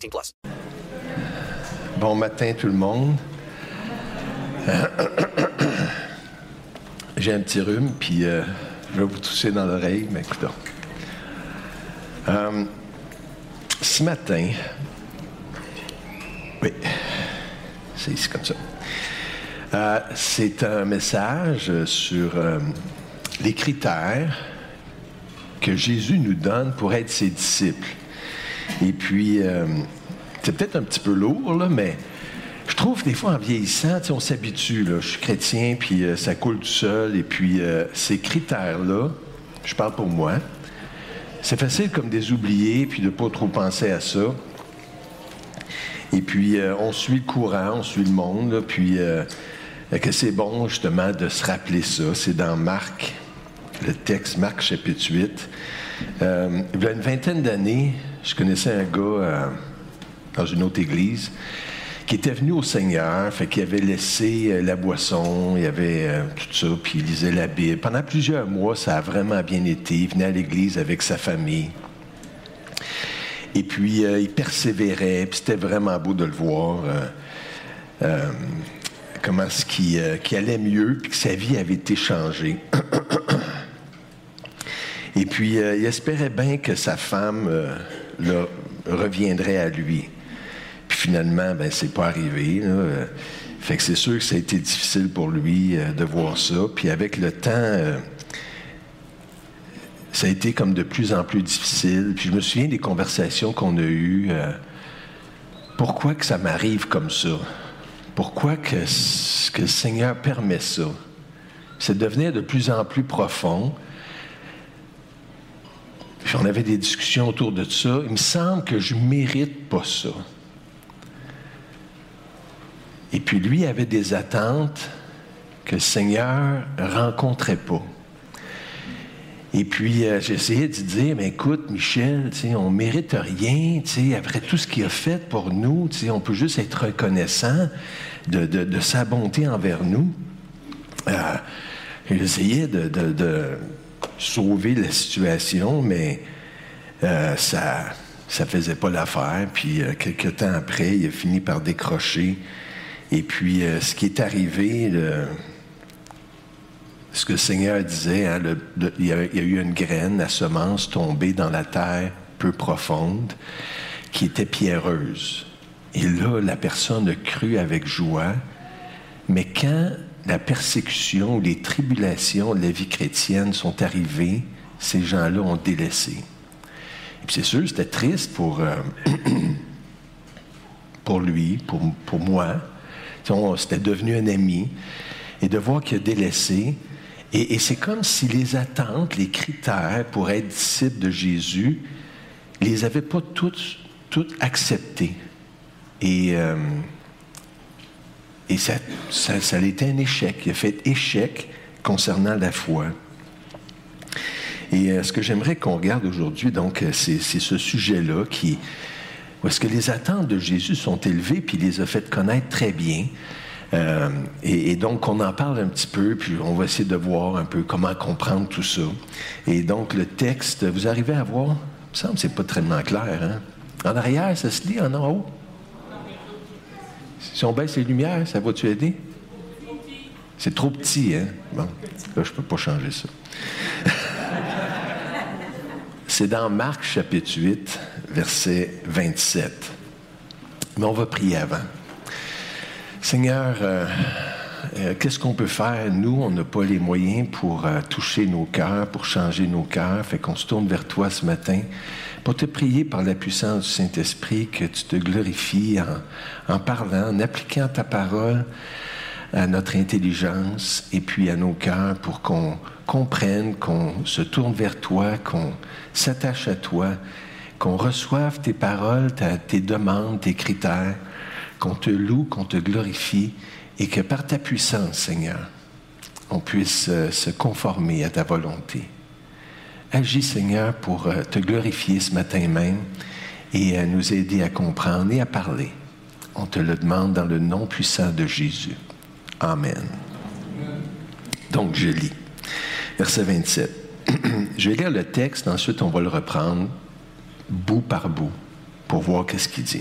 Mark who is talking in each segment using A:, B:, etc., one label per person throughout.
A: 18 plus.
B: Bon matin tout le monde. J'ai un petit rhume, puis euh, je vais vous tousser dans l'oreille, mais écoutons. Euh, ce matin, oui, c'est ici comme ça. Euh, c'est un message sur les critères que Jésus nous donne pour être ses disciples. Et puis, euh, c'est peut-être un petit peu lourd, mais je trouve des fois en vieillissant, on s'habitue. Je suis chrétien, puis euh, ça coule tout seul. Et puis, euh, ces critères-là, je parle pour moi, c'est facile comme des oubliés, puis de pas trop penser à ça. Et puis, on suit le courant, on suit le monde, puis que c'est bon, justement, de se rappeler ça? C'est dans Marc, le texte, Marc chapitre 8. Euh, il y a une vingtaine d'années, je connaissais un gars euh, dans une autre église qui était venu au Seigneur, fait qu'il avait laissé euh, la boisson, il avait euh, tout ça, puis il lisait la Bible. Pendant plusieurs mois, ça a vraiment bien été. Il venait à l'église avec sa famille. Et puis, il persévérait, puis c'était vraiment beau de le voir. comment ce qui, allait mieux, puis que sa vie avait été changée. Et puis, il espérait bien que sa femme reviendrait à lui. Puis finalement, ben, c'est pas arrivé. Fait que c'est sûr que ça a été difficile pour lui euh, de voir ça. Puis avec le temps, euh, ça a été comme de plus en plus difficile. Puis je me souviens des conversations qu'on a eues. euh, pourquoi que ça m'arrive comme ça? Pourquoi que, que le Seigneur permet ça? Ça devenait de plus en plus profond. On avait des discussions autour de ça. Il me semble que je mérite pas ça. Et puis lui avait des attentes que le Seigneur rencontrait pas. Et puis euh, j'essayais de dire, mais écoute, Michel, on mérite rien, après tout ce qu'il a fait pour nous, on peut juste être reconnaissant de, sa bonté envers nous. Euh, j'essayais de sauver la situation, mais euh, ça ça faisait pas l'affaire. Puis euh, quelques temps après, il a fini par décrocher. Et puis, euh, ce qui est arrivé, ce que le Seigneur disait, hein, il, y a, il y a eu une graine, la semence tombée dans la terre peu profonde, qui était pierreuse. Et là, la personne a cru avec joie, mais quand la persécution, les tribulations de la vie chrétienne sont arrivées, ces gens-là ont délaissé. Et puis c'est sûr, c'était triste pour, euh, pour lui, pour, pour moi. C'était devenu un ami. Et de voir qu'il a délaissé. Et, c'est comme si les attentes, les critères pour être disciple de Jésus, les avait pas toutes, toutes acceptés. Et, euh, et ça, a été un échec. Il a fait échec concernant la foi. Et euh, ce que j'aimerais qu'on regarde aujourd'hui, donc, euh, c'est ce sujet-là qui, où est-ce que les attentes de Jésus sont élevées, puis il les a fait connaître très bien. Euh, et, et donc, on en parle un petit peu, puis on va essayer de voir un peu comment comprendre tout ça. Et donc, le texte, vous arrivez à voir? Il me semble que c'est pas tellement clair. Hein? En arrière, ça se lit en haut? Si on baisse les lumières, ça va-tu aider? C'est trop petit, hein? Bon, là, je peux pas changer ça. C'est dans Marc chapitre 8, verset 27. Mais on va prier avant. Seigneur, euh, euh, qu'est-ce qu'on peut faire? Nous, on n'a pas les moyens pour euh, toucher nos cœurs, pour changer nos cœurs. Fait qu'on se tourne vers toi ce matin pour te prier par la puissance du Saint-Esprit que tu te glorifies en, parlant, en appliquant ta parole à notre intelligence et puis à nos cœurs pour qu'on comprenne, qu'on se tourne vers toi, qu'on s'attache à toi, qu'on reçoive tes paroles, tes demandes, tes critères, qu'on te loue, qu'on te glorifie et que par ta puissance, Seigneur, on puisse euh, se conformer à ta volonté. Agis, Seigneur, pour euh, te glorifier ce matin même et à nous aider à comprendre et à parler. On te le demande dans le nom puissant de Jésus. Amen. Donc, je lis. Verset 27. je vais lire le texte, ensuite on va le reprendre bout par bout pour voir qu'est-ce qu'il dit.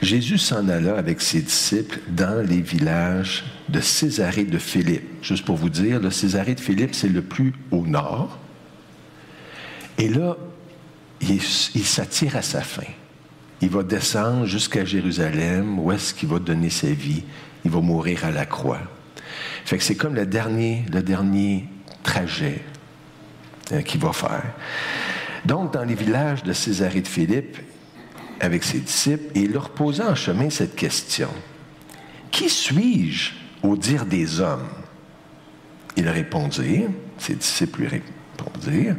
B: Jésus s'en alla avec ses disciples dans les villages de Césarée de Philippe. Juste pour vous dire, le Césarée de Philippe, c'est le plus au nord. Et là, il, s'attire à sa fin. Il va descendre jusqu'à Jérusalem, où est-ce qu'il va donner sa vie? Il va mourir à la croix. Fait c'est comme le dernier, le dernier trajet euh, qu'il va faire. Donc, dans les villages de Césarée de Philippe, avec ses disciples, il leur posa en chemin cette question. Qui suis-je au dire des hommes? Ils répondirent, ses disciples lui répondirent,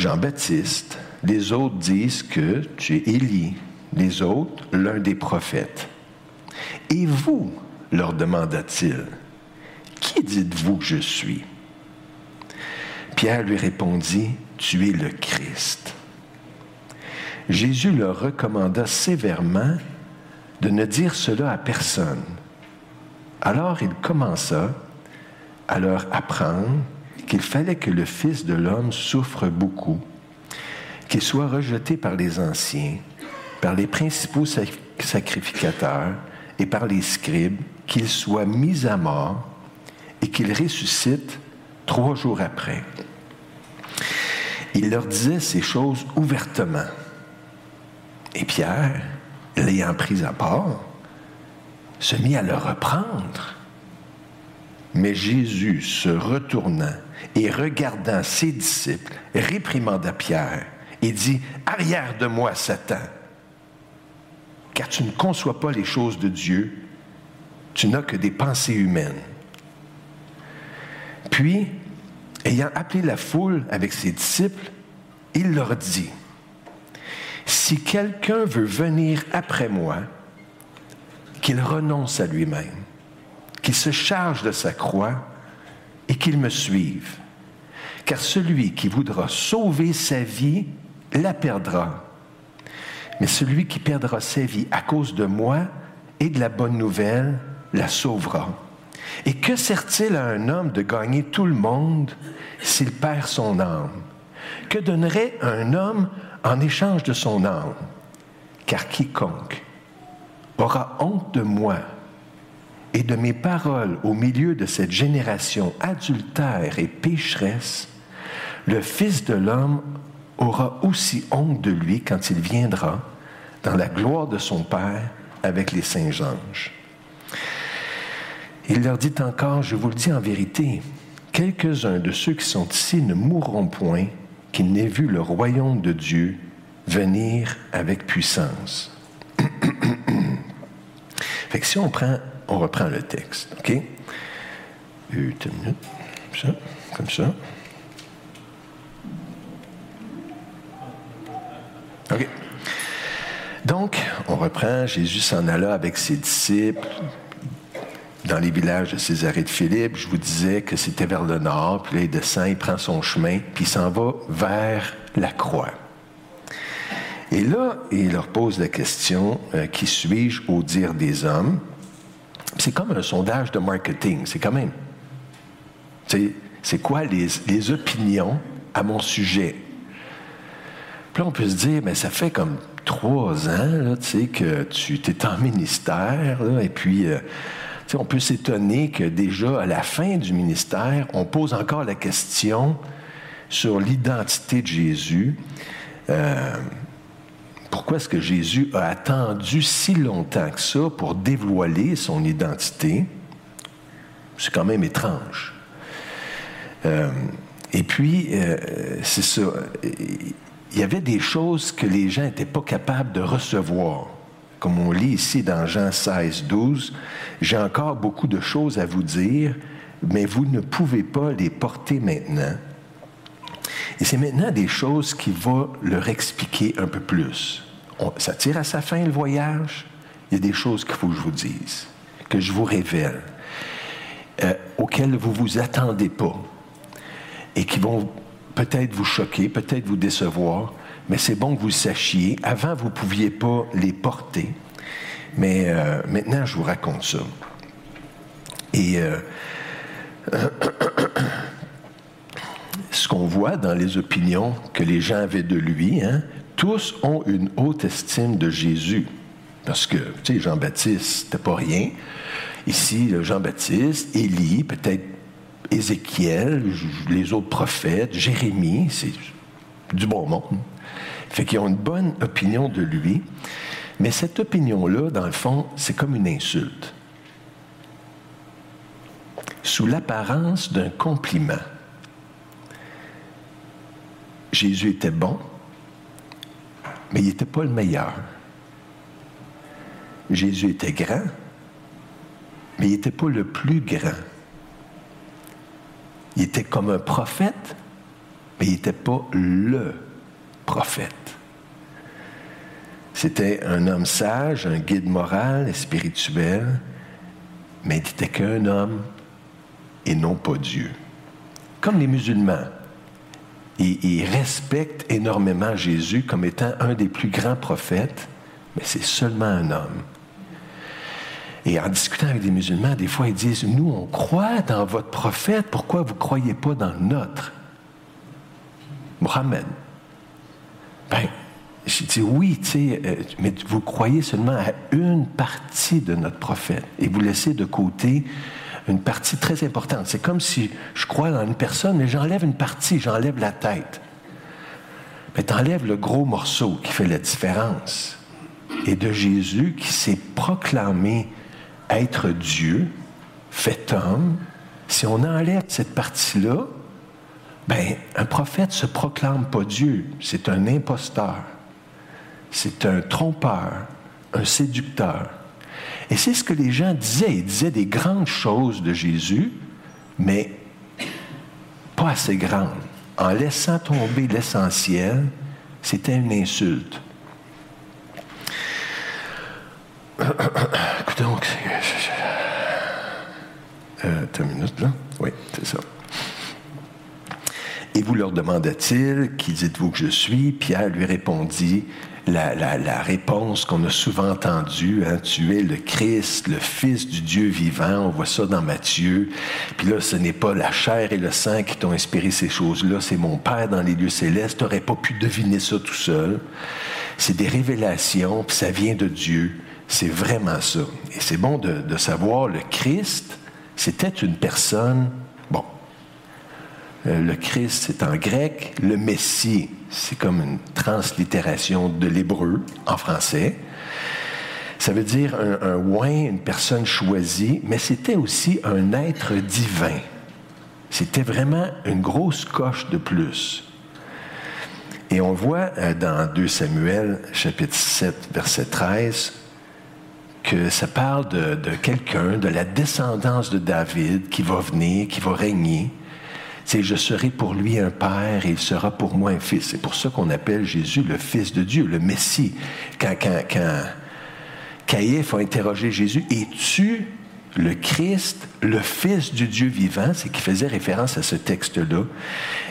B: Jean-Baptiste. Les autres disent que tu es Élie. Les autres, l'un des prophètes. Et vous, leur demanda-t-il, qui dites-vous que je suis? Pierre lui répondit, Tu es le Christ. Jésus leur recommanda sévèrement de ne dire cela à personne. Alors il commença à leur apprendre qu'il fallait que le Fils de l'homme souffre beaucoup, qu'il soit rejeté par les anciens, par les principaux sac- sacrificateurs et par les scribes, qu'il soit mis à mort et qu'il ressuscite trois jours après. Il leur disait ces choses ouvertement. Et Pierre, l'ayant pris à part, se mit à le reprendre. Mais Jésus, se retournant et regardant ses disciples, réprimanda Pierre et dit, Arrière de moi, Satan, car tu ne conçois pas les choses de Dieu, tu n'as que des pensées humaines. Puis, ayant appelé la foule avec ses disciples, il leur dit, Si quelqu'un veut venir après moi, qu'il renonce à lui-même, qu'il se charge de sa croix et qu'il me suive. Car celui qui voudra sauver sa vie la perdra. Mais celui qui perdra sa vie à cause de moi et de la bonne nouvelle la sauvera. Et que sert-il à un homme de gagner tout le monde s'il perd son âme? Que donnerait un homme en échange de son âme? Car quiconque aura honte de moi et de mes paroles au milieu de cette génération adultère et pécheresse, le Fils de l'homme aura aussi honte de lui quand il viendra dans la gloire de son Père avec les saints anges. Il leur dit encore, je vous le dis en vérité, quelques-uns de ceux qui sont ici ne mourront point qu'ils n'aient vu le royaume de Dieu venir avec puissance. fait que si on prend, on reprend le texte, OK? Une minute, comme ça. OK. Donc, on reprend, Jésus s'en alla avec ses disciples dans les villages de Césarée de Philippe. Je vous disais que c'était vers le nord, puis là, il descend, il prend son chemin, puis il s'en va vers la croix. Et là, il leur pose la question, euh, qui suis-je au dire des hommes? C'est comme un sondage de marketing, c'est quand même. C'est, quoi les, opinions à mon sujet? Puis là, on peut se dire, mais ça fait comme trois ans là, que tu es en ministère, et puis euh, on peut s'étonner que déjà à la fin du ministère, on pose encore la question sur l'identité de Jésus. Euh, pourquoi est-ce que Jésus a attendu si longtemps que ça pour dévoiler son identité? C'est quand même étrange. Euh, et puis, euh, c'est ça. Il y avait des choses que les gens n'étaient pas capables de recevoir. Comme on lit ici dans Jean 16, 12, j'ai encore beaucoup de choses à vous dire, mais vous ne pouvez pas les porter maintenant. Et c'est maintenant des choses qui vont leur expliquer un peu plus. Ça tire à sa fin le voyage? Il y a des choses qu'il faut que je vous dise, que je vous révèle, euh, auxquelles vous vous attendez pas et qui vont peut-être vous choquer, peut-être vous décevoir, mais c'est bon que vous le sachiez. Avant, vous ne pouviez pas les porter, mais euh, maintenant, je vous raconte ça. Et euh, qu'on voit dans les opinions que les gens avaient de lui, hein, tous ont une haute estime de Jésus. Parce que, tu sais, Jean-Baptiste, c'était pas rien. Ici, Jean-Baptiste, Élie, peut-être Ézéchiel, les autres prophètes, Jérémie, c'est du bon monde. Fait qu'ils ont une bonne opinion de lui. Mais cette opinion-là, dans le fond, c'est comme une insulte. Sous l'apparence d'un compliment. Jésus était bon, mais il n'était pas le meilleur. Jésus était grand, mais il n'était pas le plus grand. Il était comme un prophète, mais il n'était pas le prophète. C'était un homme sage, un guide moral et spirituel, mais il n'était qu'un homme et non pas Dieu. Comme les musulmans, ils, ils respectent énormément Jésus comme étant un des plus grands prophètes, mais c'est seulement un homme. Et en discutant avec des musulmans, des fois, ils disent, nous, on croit dans votre prophète, pourquoi vous ne croyez pas dans le nôtre? Mohammed. Ben, j'ai dit, oui, tu sais, euh, mais vous croyez seulement à une partie de notre prophète et vous laissez de côté une partie très importante. C'est comme si je crois dans une personne, mais j'enlève une partie, j'enlève la tête. Mais tu enlèves le gros morceau qui fait la différence. Et de Jésus qui s'est proclamé être Dieu, fait homme, si on enlève cette partie-là, ben, un prophète se proclame pas Dieu, c'est un imposteur, c'est un trompeur, un séducteur. Et c'est ce que les gens disaient. Ils disaient des grandes choses de Jésus, mais pas assez grandes. En laissant tomber l'essentiel, c'était une insulte. Écoute donc, euh, attends une minute, là? Oui, c'est ça. Et vous leur demanda-t-il, Qui dites-vous que je suis? Pierre lui répondit la, réponse qu'on a souvent entendue, hein, tu es le Christ, le Fils du Dieu vivant, on voit ça dans Matthieu. Puis là, ce n'est pas la chair et le sang qui t'ont inspiré ces choses-là, c'est mon Père dans les lieux célestes. Tu n'aurais pas pu deviner ça tout seul. C'est des révélations, puis ça vient de Dieu. C'est vraiment ça. Et c'est bon de, de savoir, le Christ, c'était une personne, bon, euh, le Christ, c'est en grec. Le Messie, c'est comme une translittération de l'hébreu en français. Ça veut dire un, un une personne choisie, mais c'était aussi un être divin. C'était vraiment une grosse coche de plus. Et on voit euh, dans 2 Samuel, chapitre 7, verset 13, que ça parle de, de quelqu'un, de la descendance de David qui va venir, qui va régner. C'est je serai pour lui un père et il sera pour moi un fils. C'est pour ça qu'on appelle Jésus le Fils de Dieu, le Messie. Quand, quand, Caïphe a interrogé Jésus, es-tu le Christ, le Fils du Dieu vivant? C'est qui faisait référence à ce texte-là,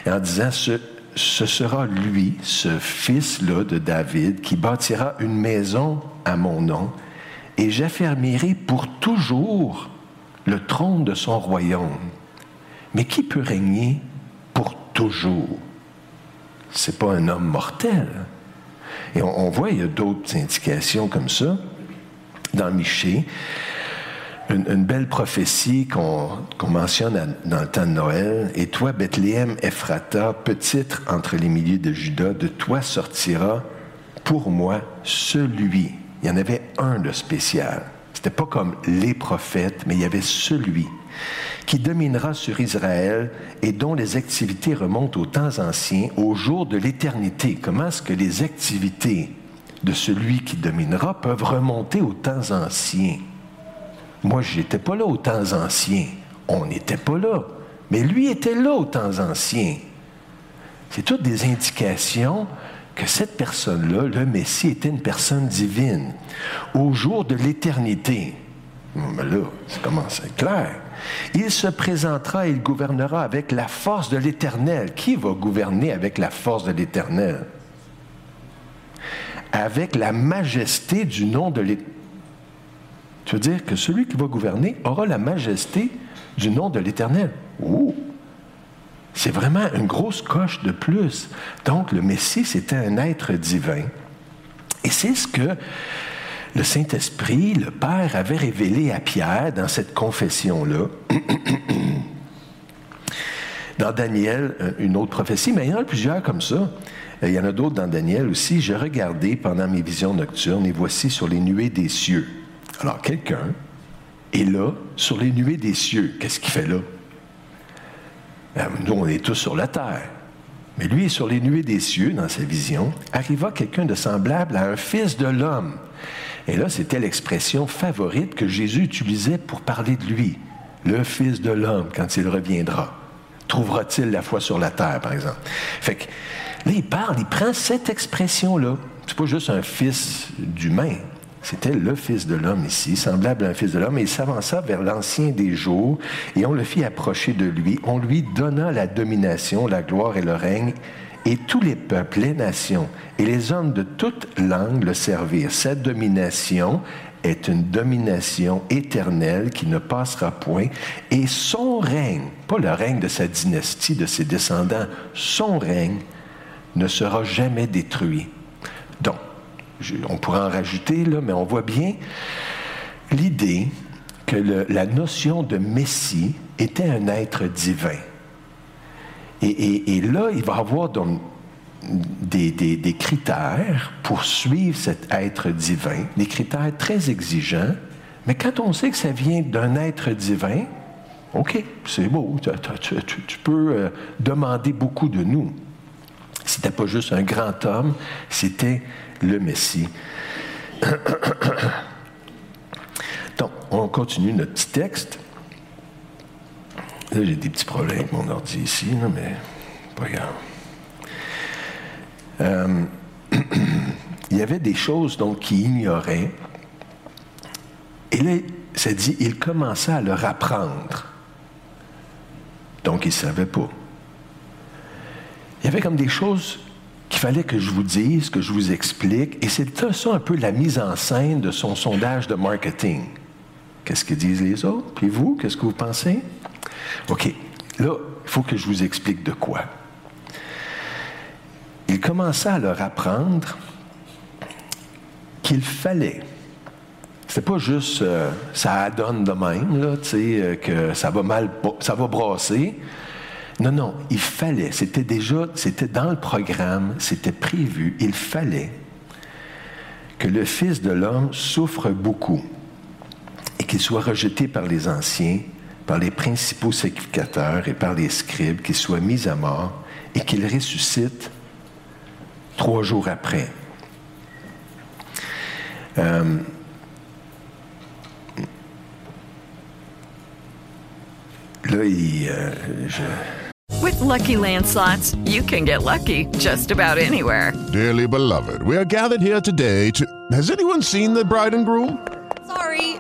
B: en disant ce, ce sera lui, ce fils-là de David, qui bâtira une maison à mon nom, et j'affermirai pour toujours le trône de son royaume. Mais qui peut régner pour toujours? C'est pas un homme mortel. Et on, voit, il y a d'autres indications comme ça dans Michée. Une, une belle prophétie qu'on qu'on mentionne à- dans le temps de Noël. Et toi, Bethléem, Ephrata, petite entre les milliers de Judas, de toi sortira pour moi celui. Il y en avait un de spécial. C'était pas comme les prophètes, mais il y avait celui qui dominera sur Israël et dont les activités remontent aux temps anciens, au jour de l'éternité. Comment est-ce que les activités de celui qui dominera peuvent remonter aux temps anciens? Moi, je n'étais pas là aux temps anciens. On n'était pas là. Mais lui était là aux temps anciens. C'est toutes des indications que cette personne-là, le Messie, était une personne divine. Au jour de l'éternité. Mais là, ça commence à clair. Il se présentera et il gouvernera avec la force de l'Éternel. Qui va gouverner avec la force de l'Éternel? Avec la majesté du nom de l'Éternel. Tu veux dire que celui qui va gouverner aura la majesté du nom de l'Éternel? Ouh! C'est vraiment une grosse coche de plus. Donc, le Messie, c'était un être divin. Et c'est ce que le Saint-Esprit, le Père, avait révélé à Pierre dans cette confession-là. Dans Daniel, euh, une autre prophétie, mais il y en a plusieurs comme ça. Euh, Il y en a d'autres dans Daniel aussi. J'ai regardé pendant mes visions nocturnes et voici sur les nuées des cieux. Alors, quelqu'un est là, sur les nuées des cieux. Qu'est-ce qu'il fait là? Ben, nous, on est tous sur la terre. Mais lui sur les nuées des cieux dans sa vision. Arriva quelqu'un de semblable à un fils de l'homme. Et là, c'était l'expression favorite que Jésus utilisait pour parler de lui. Le fils de l'homme, quand il reviendra. Trouvera-t-il la foi sur la terre, par exemple? Fait que là, il parle, il prend cette expression-là. C'est pas juste un fils d'humain. C'était le Fils de l'homme ici, semblable à un Fils de l'homme, et il s'avança vers l'ancien des jours, et on le fit approcher de lui. On lui donna la domination, la gloire et le règne, et tous les peuples, les nations et les hommes de toute langue le servirent. Cette domination est une domination éternelle qui ne passera point, et son règne, pas le règne de sa dynastie, de ses descendants, son règne ne sera jamais détruit. Donc, on pourrait en rajouter, là, mais on voit bien l'idée que la notion de Messie était un être divin. Et, là, il va avoir donc des, critères pour suivre cet être divin, des critères très exigeants, mais quand on sait que ça vient d'un être divin, OK, c'est beau, tu peux euh, demander beaucoup de nous. C'était pas juste un grand homme, c'était le Messie. Donc, on continue notre petit texte. J'ai des petits problèmes avec mon ordi ici, mais pas grave. Euh, il y avait des choses donc qu'il ignorait. Et là, ça dit, il commença à leur apprendre. Donc, il ne savait pas. Il y avait comme des choses qu'il fallait que je vous dise, que je vous explique. Et c'est ça un peu la mise en scène de son sondage de marketing. Qu'est-ce que disent les autres? Puis vous, qu'est-ce que vous pensez? OK. Là, il faut que je vous explique de quoi. Il commença à leur apprendre qu'il fallait. C'était pas juste euh, ça adonne de même, là, euh, que ça va mal, ça va brasser. Non, non, il fallait. C'était déjà, c'était dans le programme, c'était prévu. Il fallait que le Fils de l'homme souffre beaucoup et qu'il soit rejeté par les anciens, par les principaux sacrificateurs et par les scribes, qu'il soit mis à mort et qu'il ressuscite trois jours après. Euh, là, il, euh, je,
C: With Lucky Land slots, you can get lucky just about anywhere.
D: Dearly beloved, we are gathered here today to. Has anyone seen the bride and groom?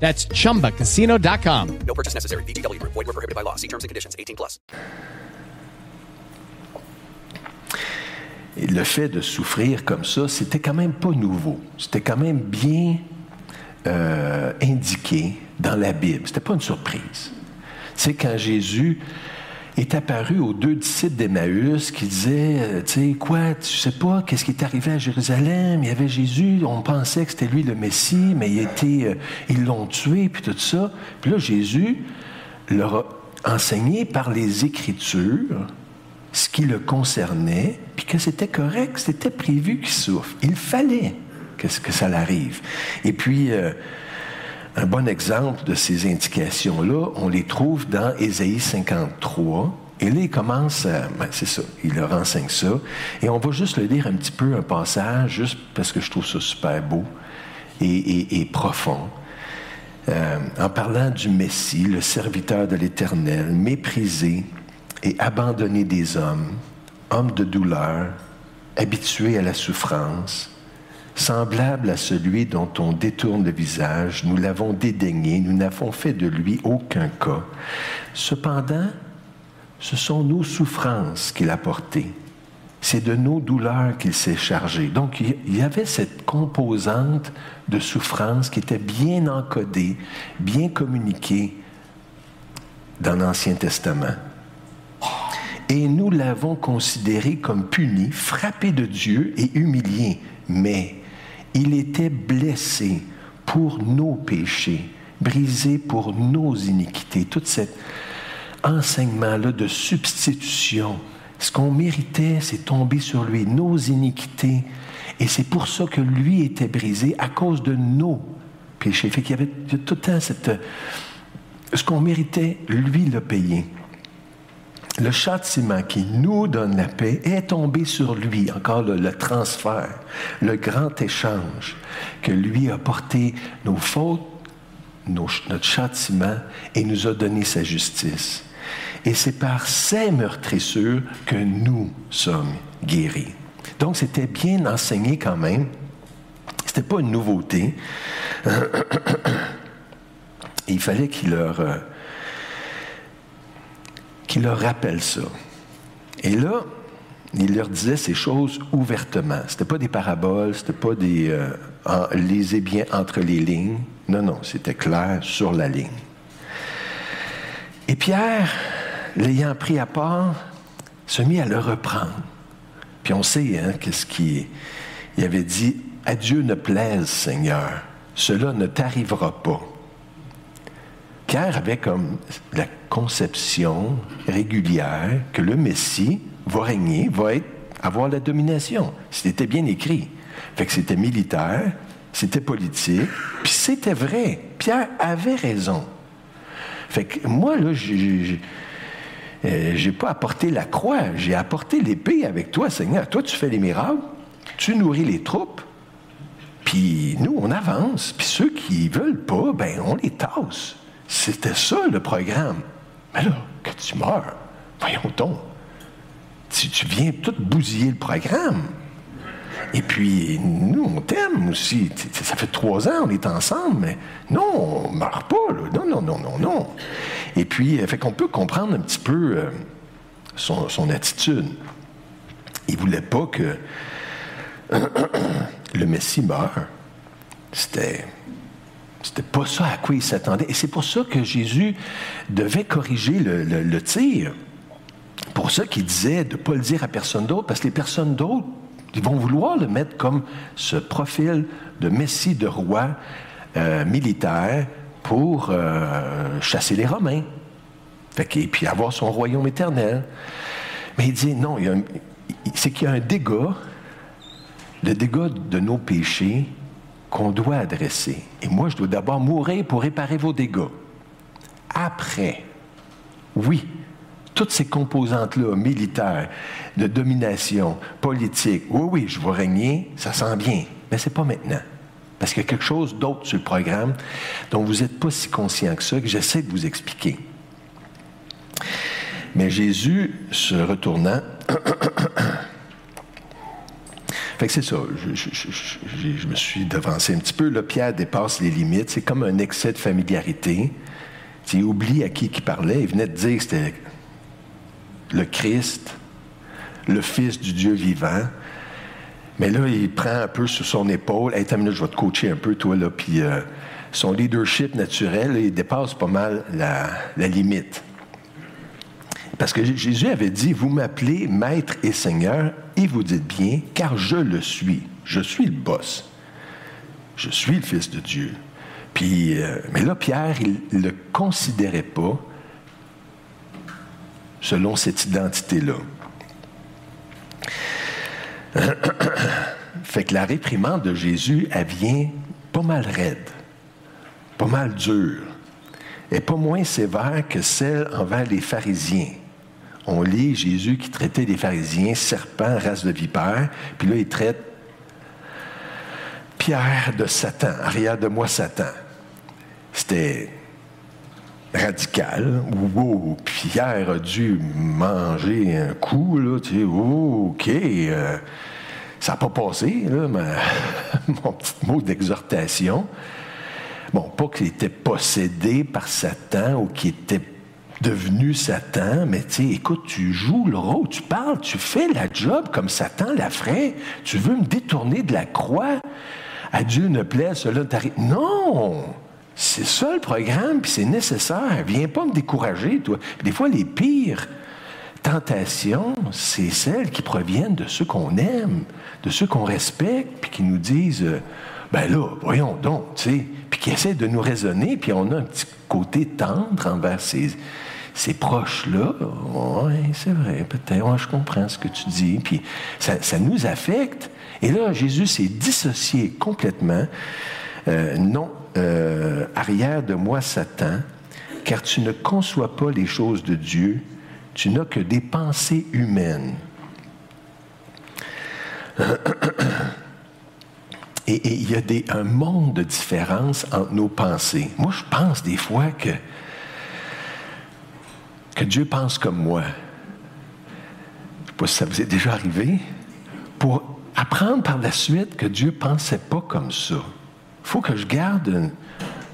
E: That's chumbacasino.com.
A: No purchase necessary. VGW Group. Void were prohibited by law. See terms and conditions. 18 plus.
B: Et le fait de souffrir comme ça, c'était quand même pas nouveau. C'était quand même bien euh, indiqué dans la Bible. C'était pas une surprise. Tu sais, quand Jésus est apparu aux deux disciples d'Emmaüs qui disaient, euh, tu sais, quoi, tu sais pas, qu'est-ce qui est arrivé à Jérusalem? Il y avait Jésus, on pensait que c'était lui le Messie, mais il était, euh, ils l'ont tué, puis tout ça. Puis là, Jésus leur a enseigné par les Écritures ce qui le concernait, puis que c'était correct, c'était prévu qu'il souffre. Il fallait que, ça l'arrive. Et puis, euh, un bon exemple de ces indications-là, on les trouve dans Ésaïe 53. Et là, il commence, à- ben, c'est ça, il leur enseigne ça. Et on va juste le lire un petit peu, un passage, juste parce que je trouve ça super beau et profond. Euh, en parlant du Messie, le serviteur de l'Éternel, méprisé et abandonné des hommes, homme de douleur, habitué à la souffrance, semblable à celui dont on détourne le visage, nous l'avons dédaigné, nous n'avons fait de lui aucun cas. Cependant, ce sont nos souffrances qu'il a portées. C'est de nos douleurs qu'il s'est chargé. Donc, il y avait cette composante de souffrance qui était bien encodée, bien communiquée dans l'Ancien Testament. Et nous l'avons considéré comme puni, frappé de Dieu et humilié. Mais il était blessé pour nos péchés, brisé pour nos iniquités. Tout cet enseignement-là de substitution, ce qu'on méritait, c'est tombé sur lui, nos iniquités. Et c'est pour ça que lui était brisé à cause de nos péchés. Fait qu'il y avait tout le temps cette... Ce qu'on méritait, lui l'a payé. Le châtiment qui nous donne la paix est tombé sur lui, encore le, le transfert, le grand échange que lui a porté nos fautes, notre châtiment et nous a donné sa justice. Et c'est par ces meurtrissures que nous sommes guéris. Donc c'était bien enseigné quand même. C'était pas une nouveauté. Il fallait qu'il leur, qu'il leur rappelle ça. Et là, il leur disait ces choses ouvertement. C'était pas des paraboles, c'était pas des euh, lisez bien entre les lignes. Non, non, c'était clair sur la ligne. Et Pierre, l'ayant pris à part, se mit à le reprendre. Puis on sait hein, qu'est-ce qu'il il avait dit À Dieu ne plaise, Seigneur, cela ne t'arrivera pas. Pierre avait comme la conception régulière que le Messie va régner, va avoir la domination. C'était bien écrit. Fait que c'était militaire, c'était politique, puis c'était vrai. Pierre avait raison. Fait que moi, là, j'ai- j'ai euh, pas apporté la croix, j'ai apporté l'épée avec toi, Seigneur. Toi, tu fais les miracles, tu nourris les troupes, puis nous, on avance. Puis ceux qui veulent pas, ben, on les tasse. C'était ça le programme. Mais là, que tu meurs, voyons donc. Tu, tu viens tout bousiller le programme. Et puis, nous, on t'aime aussi. Ça fait trois ans, on est ensemble, mais non, on ne meurt pas. Non, non, non, non, non. Et puis, euh, fait qu'on peut comprendre un petit peu euh, son, son attitude. Il ne voulait pas que le Messie meure. C'était. C'était pas ça à quoi il s'attendait. Et c'est pour ça que Jésus devait corriger le, le- le tir. Pour ça qu'il disait de ne pas le dire à personne d'autre, parce que les personnes d'autres, ils vont vouloir le mettre comme ce profil de Messie, de roi euh, militaire pour euh, chasser les Romains. Et puis avoir son royaume éternel. Mais il dit non, c'est qu'il y a un dégât, le dégât de nos péchés qu'on doit adresser. Et moi, je dois d'abord mourir pour réparer vos dégâts. Après, oui, toutes ces composantes-là, militaires, de domination, politique, oui, oui, je vais régner, ça sent bien, mais c'est pas maintenant. Parce qu'il y a quelque chose d'autre sur le programme dont vous n'êtes pas si conscient que ça, que j'essaie de vous expliquer. Mais Jésus, se retournant, fait que c'est ça, je, me suis devancé un petit peu. Là, Pierre dépasse les limites. C'est comme un excès de familiarité. Il oublie à qui il parlait. Il venait de dire que c'était le Christ, le Fils du Dieu vivant. Mais là, il prend un peu sur son épaule. Hey, minute, je vais te coacher un peu, toi, là. Puis euh, son leadership naturel, il dépasse pas mal la limite. Parce que Jésus avait dit, vous m'appelez Maître et Seigneur, et vous dites bien, car je le suis. Je suis le boss. Je suis le Fils de Dieu. Puis, euh, mais là, Pierre, il ne le considérait pas selon cette identité-là. fait que la réprimande de Jésus, elle vient pas mal raide, pas mal dure, et pas moins sévère que celle envers les pharisiens. On lit Jésus qui traitait les pharisiens serpents, race de vipères, puis là, il traite Pierre de Satan, arrière de moi Satan. C'était radical. Wow, Pierre a dû manger un coup, là, tu sais, OK, euh, ça n'a pas passé, là, ma- mon petit mot d'exhortation. Bon, pas qu'il était possédé par Satan ou qu'il était devenu Satan, mais tu écoute, tu joues le rôle, tu parles, tu fais la job comme Satan la ferait. Tu veux me détourner de la croix? À Dieu ne plaît, cela t'arrive. Non! C'est ça le programme, puis c'est nécessaire. Viens pas me décourager, toi. Des fois, les pires tentations, c'est celles qui proviennent de ceux qu'on aime, de ceux qu'on respecte, puis qui nous disent, euh, ben là, voyons donc, tu sais, puis qui essaient de nous raisonner, puis on a un petit côté tendre envers ces, ces proches-là. Oui, c'est vrai, peut-être, je comprends ce que tu dis, puis ça, ça nous affecte. Et là, Jésus s'est dissocié complètement. Euh, non, euh, arrière de moi, Satan, car tu ne conçois pas les choses de Dieu, tu n'as que des pensées humaines. Et et il y a des, un monde de différence entre nos pensées. Moi, je pense des fois que, que Dieu pense comme moi. Je ne sais pas si ça vous est déjà arrivé. Pour apprendre par la suite que Dieu ne pensait pas comme ça. Il faut que je garde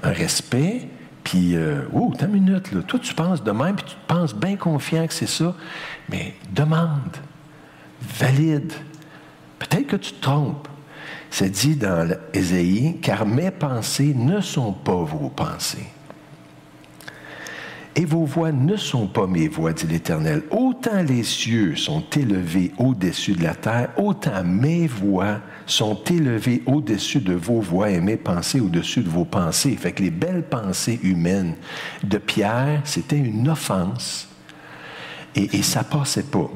B: un, respect, puis, euh, oh, t'as une minute, là. Toi, tu penses de même, puis tu te penses bien confiant que c'est ça. Mais demande, valide. Peut-être que tu te trompes. C'est dit dans Ésaïe, car mes pensées ne sont pas vos pensées. Et vos voix ne sont pas mes voix, dit l'Éternel. Autant les cieux sont élevés au-dessus de la terre, autant mes voix sont élevées au-dessus de vos voix et mes pensées au-dessus de vos pensées. Fait que les belles pensées humaines de Pierre, c'était une offense. Et, ça passait pas.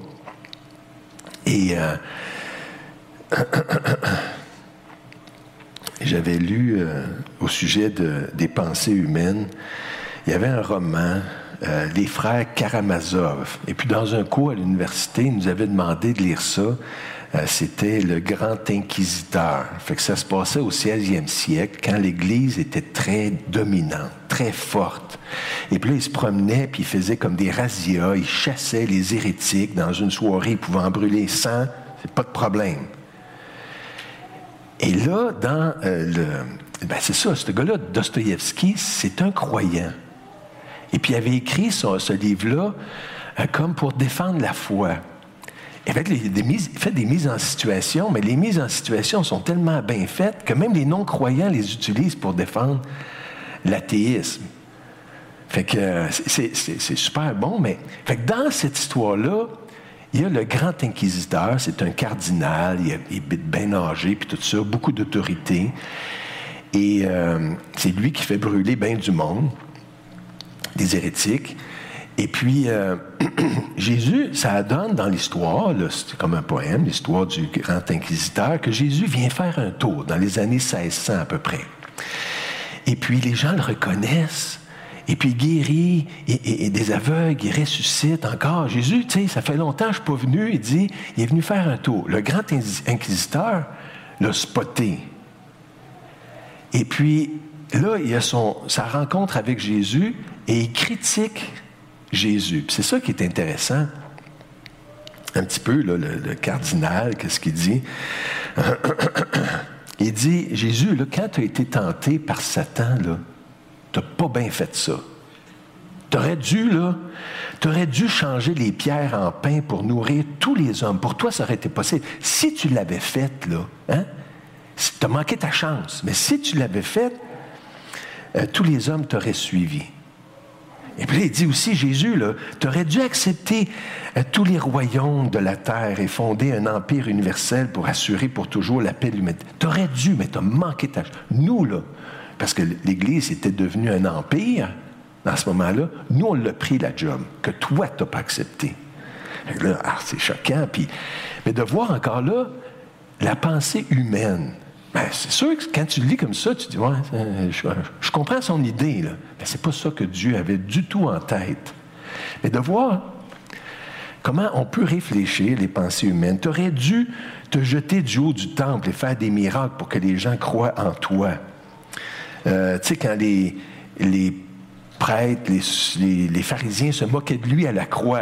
B: Et euh, j'avais lu euh, au sujet de- des pensées humaines, il y avait un roman, euh, Les frères Karamazov. Et puis dans un cours à l'université, ils nous avaient demandé de lire ça. Euh, C'était le grand inquisiteur. Fait que ça se passait au 16e siècle, quand l'Église était très dominante, très forte. Et puis là, il se promenait, puis il faisait comme des razzias, il chassait les hérétiques. Dans une soirée, il pouvait en brûler 100, c'est pas de problème. Et là, dans euh, le. Ben c'est ça, ce gars-là, Dostoïevski, c'est un croyant. Et puis il avait écrit ce, livre-là euh, comme pour défendre la foi. Et fait, des mises- il fait des mises en situation, mais les mises en situation sont tellement bien faites que même les non-croyants les utilisent pour défendre l'athéisme. Fait que euh, c'est- super bon, mais dans cette histoire-là, il y a le grand inquisiteur, c'est un cardinal, il, il est bien âgé, puis tout ça, beaucoup d'autorité. Et euh, c'est lui qui fait brûler bien du monde, des hérétiques. Et puis, euh, Jésus, ça donne dans l'histoire, c'est comme un poème, l'histoire du grand inquisiteur, que Jésus vient faire un tour dans les années 1600 à peu près. Et puis, les gens le reconnaissent. et puis il guérit et, et- des aveugles, il ressuscite encore. Jésus, tu sais, ça fait longtemps que je ne suis pas venu. Il dit, il est venu faire un tour. Le grand inquis- inquisiteur l'a spoté. Et puis, là, il a son, sa rencontre avec Jésus et il critique Jésus. C'est ça qui est intéressant. Un petit peu, le, cardinal, qu'est-ce qu'il dit? il dit, Jésus, quand tu as été tenté par Satan, tu n'as pas bien fait ça. Tu aurais dû, là, tu aurais dû changer les pierres en pain pour nourrir tous les hommes. Pour toi, ça aurait été possible. Si tu l'avais fait, là, hein, tu as manqué ta chance. Mais si tu l'avais fait, euh, tous les hommes t'auraient suivi. Et puis il dit aussi, Jésus, tu aurais dû accepter euh, tous les royaumes de la terre et fonder un empire universel pour assurer pour toujours la paix de l'humanité. Tu aurais dû, mais tu as manqué ta. Nous, là, parce que l'Église était devenue un empire dans ce moment-là, nous, on l'a pris la job, que toi, tu n'as pas accepté. Là, ah, c'est choquant. Puis, mais de voir encore là la pensée humaine. Ben, c'est sûr que quand tu le lis comme ça, tu dis, ouais, je, je comprends son idée, là. mais c'est pas ça que Dieu avait du tout en tête. Mais de voir comment on peut réfléchir les pensées humaines. Tu aurais dû te jeter du haut du temple et faire des miracles pour que les gens croient en toi. Euh, tu sais, quand les, les prêtres, les, pharisiens se moquaient de lui à la croix.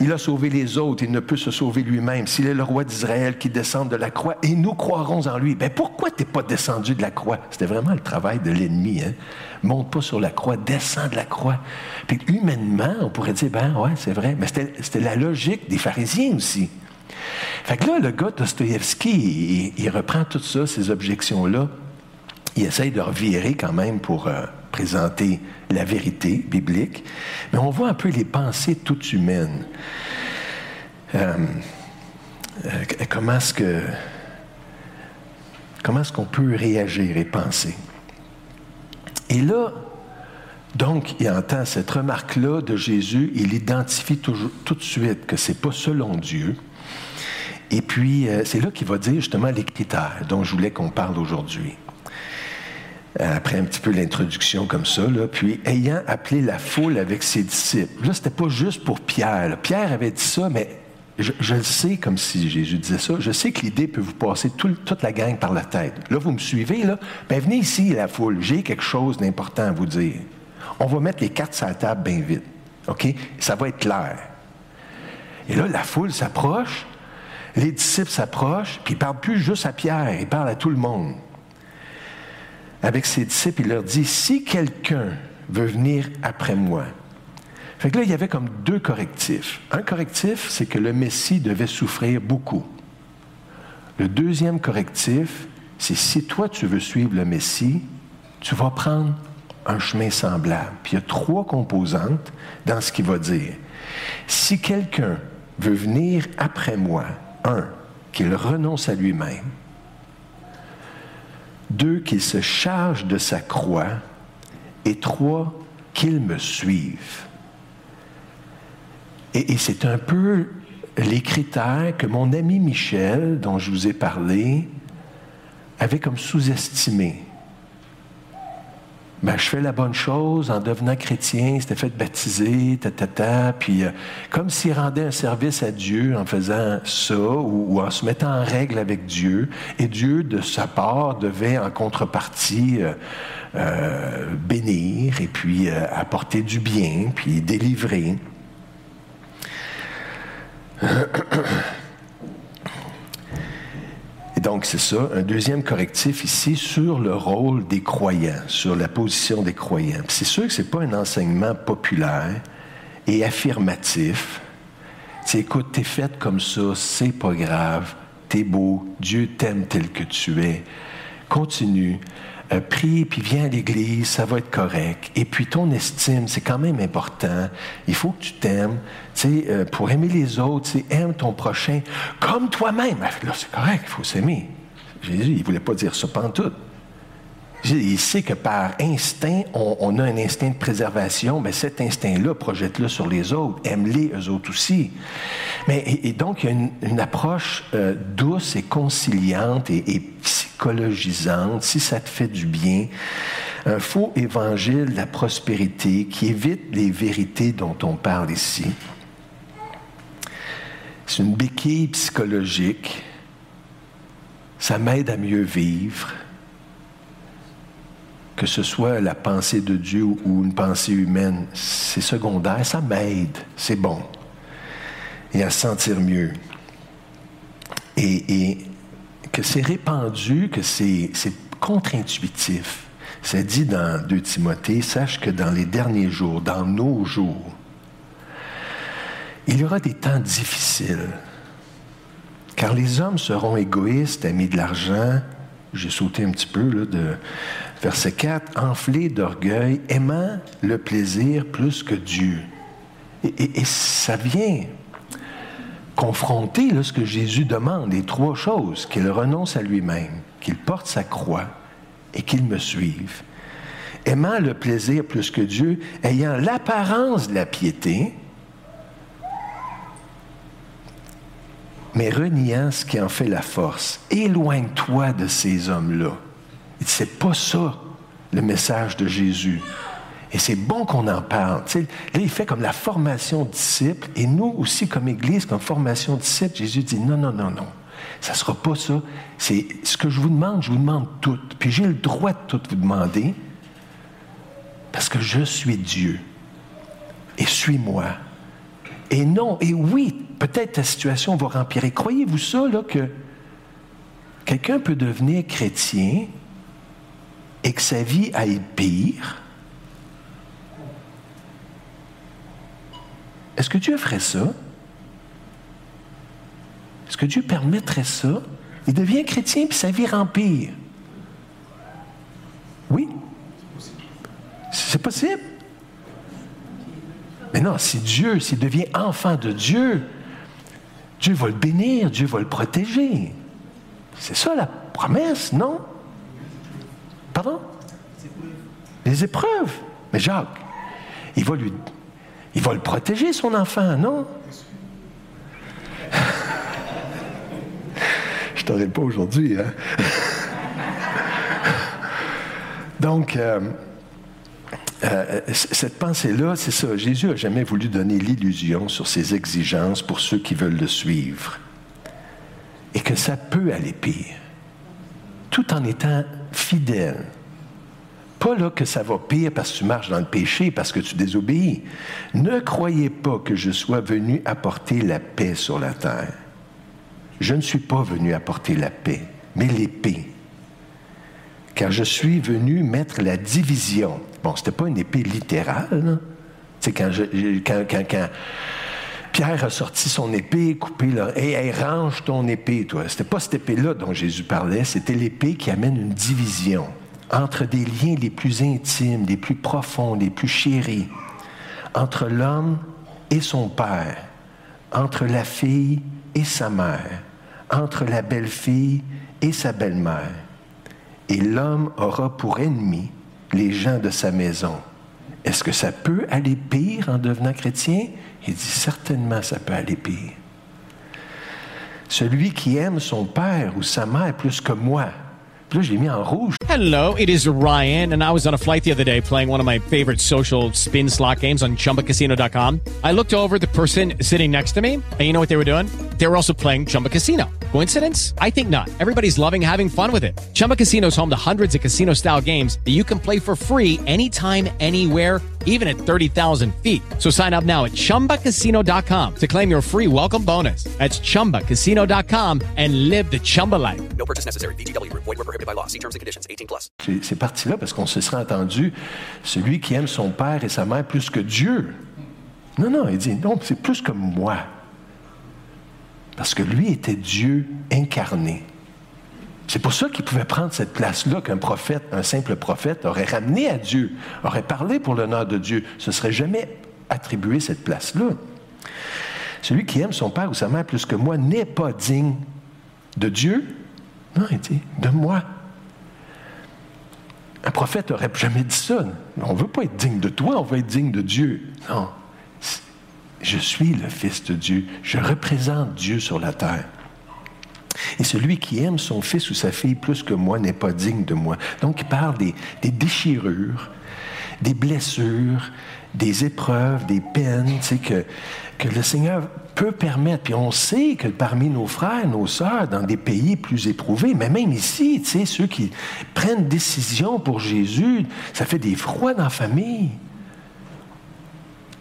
B: Il a sauvé les autres, il ne peut se sauver lui-même. S'il est le roi d'Israël qui descend de la croix, et nous croirons en lui. Ben pourquoi t'es pas descendu de la croix? C'était vraiment le travail de l'ennemi, hein? Monte pas sur la croix, descend de la croix. Puis humainement, on pourrait dire, ben ouais, c'est vrai. Mais c'était c'était la logique des pharisiens aussi. Fait que là, le gars Dostoïevski, il, il reprend tout ça, ces objections-là. Il essaye de revirer quand même pour euh, présenter la vérité biblique. Mais on voit un peu les pensées toutes humaines. Euh, euh, comment est-ce que comment est-ce qu'on peut réagir et penser? Et là, donc, il entend cette remarque-là de Jésus, il identifie tout de suite que c'est pas selon Dieu. Et puis, euh, c'est là qu'il va dire justement les critères dont je voulais qu'on parle aujourd'hui. Euh, Après un petit peu l'introduction comme ça, puis ayant appelé la foule avec ses disciples. Là, c'était pas juste pour Pierre. Pierre avait dit ça, mais je, le sais comme si Jésus disait ça. Je sais que l'idée peut vous passer tout- toute la gang par la tête. Là, vous me suivez, là? Ben, venez ici, la foule. J'ai quelque chose d'important à vous dire. On va mettre les cartes sur la table bien vite. OK? Ça va être clair. Et là, la foule s'approche, les disciples s'approchent, puis ils ne parlent plus juste à Pierre, ils parlent à tout le monde. Avec ses disciples, il leur dit, si quelqu'un veut venir après moi. Fait que là, il y avait comme deux correctifs. Un correctif, c'est que le Messie devait souffrir beaucoup. Le deuxième correctif, c'est si toi tu veux suivre le Messie, tu vas prendre un chemin semblable. Puis il y a trois composantes dans ce qu'il va dire. Si quelqu'un veut venir après moi, un, qu'il renonce à lui-même. Deux, qu'il se charge de sa croix. Et trois, qu'il me suive. Et, c'est un peu les critères que mon ami Michel, dont je vous ai parlé, avait comme sous-estimé. Ben, je fais la bonne chose en devenant chrétien, s'était fait baptiser, ta, ta, ta, puis euh, comme s'il rendait un service à Dieu en faisant ça ou, en se mettant en règle avec Dieu, et Dieu, de sa part, devait en contrepartie euh, euh, bénir et puis apporter du bien, puis délivrer. Donc, c'est ça, un deuxième correctif ici sur le rôle des croyants, sur la position des croyants. C'est sûr que ce n'est pas un enseignement populaire et affirmatif. Sais, écoute, t'es faite comme ça, c'est pas grave, t'es beau, Dieu t'aime tel que tu es. Continue, euh, prie, puis viens à l'église, ça va être correct. Et puis ton estime, c'est quand même important. Il faut que tu t'aimes. Tu euh, pour aimer les autres, tu sais, aime ton prochain comme toi-même. Là, c'est correct, il faut s'aimer. Jésus, il ne voulait pas dire ça pantoute. Il sait que par instinct, on, a un instinct de préservation, mais cet instinct-là, projette-le sur les autres, aime-les eux autres aussi. Mais, et, donc, il y a une, une approche euh, douce et conciliante et, et psychologisante, si ça te fait du bien. Un faux évangile de la prospérité qui évite les vérités dont on parle ici. C'est une béquille psychologique. Ça m'aide à mieux vivre que ce soit la pensée de Dieu ou une pensée humaine, c'est secondaire, ça m'aide, c'est bon. Et à se sentir mieux. Et, et que c'est répandu, que c'est contre-intuitif. C'est dit dans 2 Timothée, sache que dans les derniers jours, dans nos jours, il y aura des temps difficiles. Car les hommes seront égoïstes, amis de l'argent. J'ai sauté un petit peu là, de verset 4, enflés d'orgueil, aimant le plaisir plus que Dieu. Et ça vient confronter là, ce que Jésus demande, les trois choses, qu'il renonce à lui-même, qu'il porte sa croix et qu'il me suive. Aimant le plaisir plus que Dieu, ayant l'apparence de la piété, mais reniant ce qui en fait la force. Éloigne-toi de ces hommes-là. C'est pas ça le message de Jésus. Et c'est bon qu'on en parle. Là, il fait comme la formation disciple. Et nous aussi, comme Église, comme formation disciple, Jésus dit non, non, non, non. Ça ne sera pas ça. C'est ce que je vous demande, je vous demande tout. Puis j'ai le droit de tout vous demander parce que je suis Dieu. Et suis-moi. Et non, et oui, peut-être ta situation va empirer. Croyez-vous ça, là, que quelqu'un peut devenir chrétien et que sa vie aille pire? Est-ce que Dieu ferait ça? Est-ce que Dieu permettrait ça? Il devient chrétien puis sa vie empire. Oui? C'est possible. Mais non, si Dieu, s'il devient enfant de Dieu, Dieu va le bénir, Dieu va le protéger. C'est ça la promesse, non? Pardon? Les épreuves. Mais Jacques, il va lui. Il va le protéger, son enfant, non? Je t'aurais pas aujourd'hui, hein? Donc, euh, euh, cette pensée-là, c'est ça. Jésus n'a jamais voulu donner l'illusion sur ses exigences pour ceux qui veulent le suivre. Et que ça peut aller pire. Tout en étant fidèle. Pas là que ça va pire parce que tu marches dans le péché, parce que tu désobéis. Ne croyez pas que je sois venu apporter la paix sur la terre. Je ne suis pas venu apporter la paix, mais l'épée. Car je suis venu mettre la division. Bon, c'était pas une épée littérale. C'est quand, quand, Pierre a sorti son épée, coupé là, et hey, range ton épée, toi. C'était pas cette épée-là dont Jésus parlait, c'était l'épée qui amène une division entre des liens les plus intimes, les plus profonds, les plus chéris, entre l'homme et son père, entre la fille et sa mère, entre la belle-fille et sa belle-mère. Et l'homme aura pour ennemi les gens de sa maison. Est-ce que ça peut aller pire en devenant chrétien? Il dit certainement ça peut aller pire. Celui qui aime son père ou sa mère plus que moi, Là, j'ai mis en rouge.
E: Hello, it is Ryan, and I was on a flight the other day playing one of my favorite social spin slot games on chumbacasino.com. I looked over the person sitting next to me, and you know what they were doing? They were also playing Chumba Casino. Coincidence? I think not. Everybody's loving having fun with it. Chumba Casino is home to hundreds of casino style games that you can play for free anytime, anywhere, even at 30,000 feet. So sign up now at chumbacasino.com to claim your free welcome bonus. That's chumbacasino.com and live the Chumba life.
A: No purchase necessary. VGW, void, were prohibited by law. See terms and conditions 18 plus.
B: C'est parti là parce qu'on se serait entendu celui qui aime son père et sa mère plus que Dieu. Non, non, il dit non, c'est plus que moi. Parce que lui était Dieu incarné. C'est pour ça qu'il pouvait prendre cette place-là qu'un prophète, un simple prophète, aurait ramené à Dieu, aurait parlé pour l'honneur de Dieu. Ce serait jamais attribué cette place-là. Celui qui aime son père ou sa mère plus que moi n'est pas digne de Dieu. Non, il dit de moi. Un prophète n'aurait jamais dit ça. On ne veut pas être digne de toi, on veut être digne de Dieu. Non. Je suis le Fils de Dieu. Je représente Dieu sur la terre. Et celui qui aime son fils ou sa fille plus que moi n'est pas digne de moi. Donc, il parle des, des déchirures, des blessures, des épreuves, des peines, que, que le Seigneur peut permettre. Puis on sait que parmi nos frères, nos sœurs, dans des pays plus éprouvés, mais même ici, ceux qui prennent décision pour Jésus, ça fait des froids dans la famille.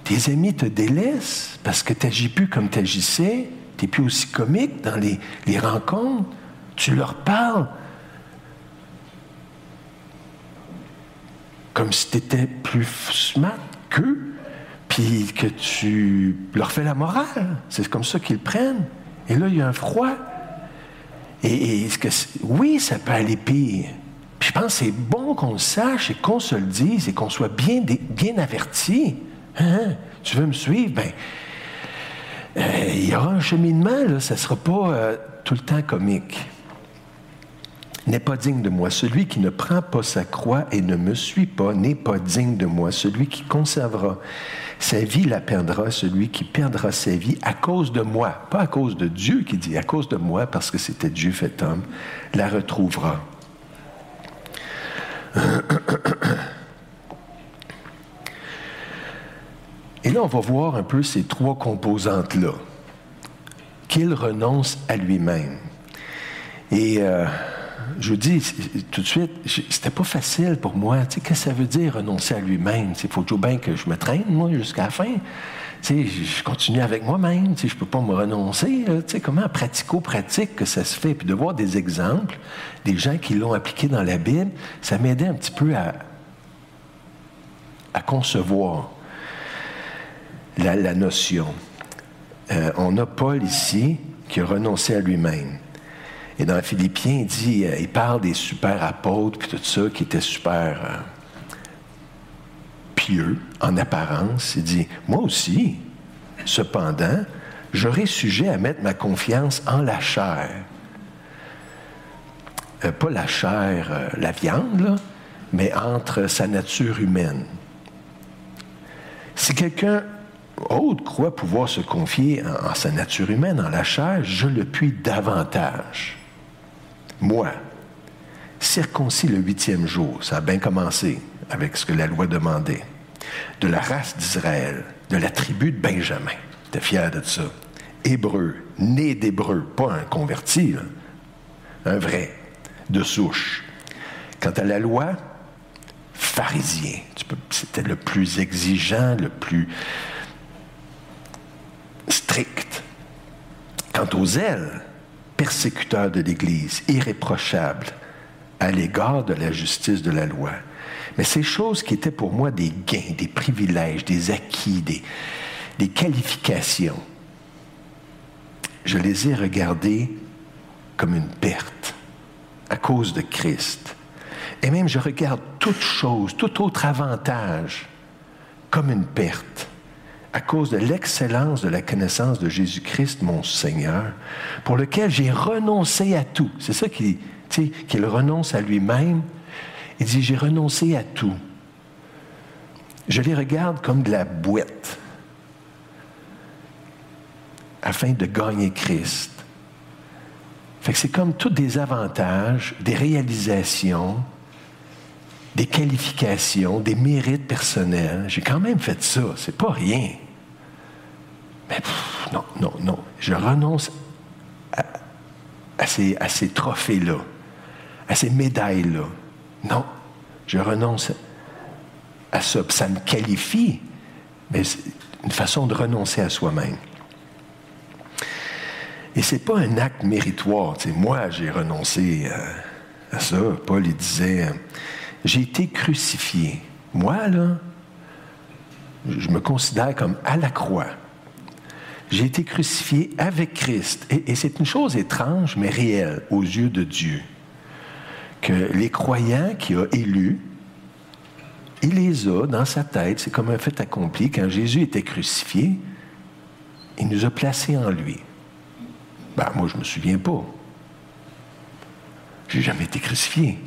B: Tes amis te délaissent parce que tu n'agis plus comme tu agissais. Tu n'es plus aussi comique dans les, rencontres. Tu leur parles comme si tu étais plus smart qu'eux puis que tu leur fais la morale. C'est comme ça qu'ils prennent. Et là, il y a un froid. Et, oui, ça peut aller pire. Puis je pense que c'est bon qu'on le sache et qu'on se le dise et qu'on soit bien, bien averti. Hein? Tu veux me suivre? Ben, euh, il y aura un cheminement, ça ne sera pas euh, tout le temps comique. N'est pas digne de moi. Celui qui ne prend pas sa croix et ne me suit pas n'est pas digne de moi. Celui qui conservera sa vie la perdra, celui qui perdra sa vie à cause de moi, pas à cause de Dieu qui dit, à cause de moi, parce que c'était Dieu fait homme, la retrouvera. Et là, on va voir un peu ces trois composantes-là. Qu'il renonce à lui-même. Et euh, je vous dis tout de suite, c'était pas facile pour moi. Tu sais, qu'est-ce que ça veut dire renoncer à lui-même? Il faut toujours bien que je me traîne, moi, jusqu'à la fin. Tu sais, je continue avec moi-même. Tu sais, je peux pas me renoncer. Tu sais, comment pratico-pratique que ça se fait? Puis de voir des exemples, des gens qui l'ont appliqué dans la Bible, ça m'aidait un petit peu à, à concevoir la, notion. Euh, on a Paul ici qui a renoncé à lui-même. Et dans Philippiens, il dit, euh, il parle des super apôtres puis tout ça qui étaient super euh, pieux en apparence. Il dit, moi aussi, cependant, j'aurais sujet à mettre ma confiance en la chair. Pas la chair, la viande, mais entre sa nature humaine. Si quelqu'un autre croit pouvoir se confier en, en, sa nature humaine, en la chair, je le puis davantage moi, circoncis le huitième jour, ça a bien commencé avec ce que la loi demandait, de la race d'Israël, de la tribu de Benjamin. T'es fier de ça? Hébreu, né d'hébreu, pas un converti, un vrai, de souche. Quant à la loi, pharisien. C'était le plus exigeant, le plus strict. Quant aux ailes, persécuteur de l'Église, irréprochable à l'égard de la justice de la loi. Mais ces choses qui étaient pour moi des gains, des privilèges, des acquis, des, des qualifications, je les ai regardées comme une perte à cause de Christ. Et même je regarde toute chose, tout autre avantage comme une perte à cause de l'excellence de la connaissance de Jésus-Christ, mon Seigneur, pour lequel j'ai renoncé à tout. C'est ça qu'il qu'il renonce à lui-même. Il dit, j'ai renoncé à tout. Je les regarde comme de la boîte afin de gagner Christ. Fait que c'est comme tous des avantages, des réalisations, des qualifications, des mérites personnels. J'ai quand même fait ça. C'est pas rien. Mais non, non, non. Je renonce à, ces, à ces trophées-là, à ces médailles-là. Non, je renonce à ça. Ça me qualifie, mais c'est une façon de renoncer à soi-même. Et c'est pas un acte méritoire. moi, j'ai renoncé à, à, ça. Paul, il disait, j'ai été crucifié. Moi, là, je me considère comme à la croix. J'ai été crucifié avec Christ. Et, c'est une chose étrange, mais réelle aux yeux de Dieu. Que les croyants qu'il a élus, il les a dans sa tête, c'est comme un fait accompli. Quand Jésus était crucifié, il nous a placés en lui. Ben, moi, je ne me souviens pas. J'ai jamais été crucifié.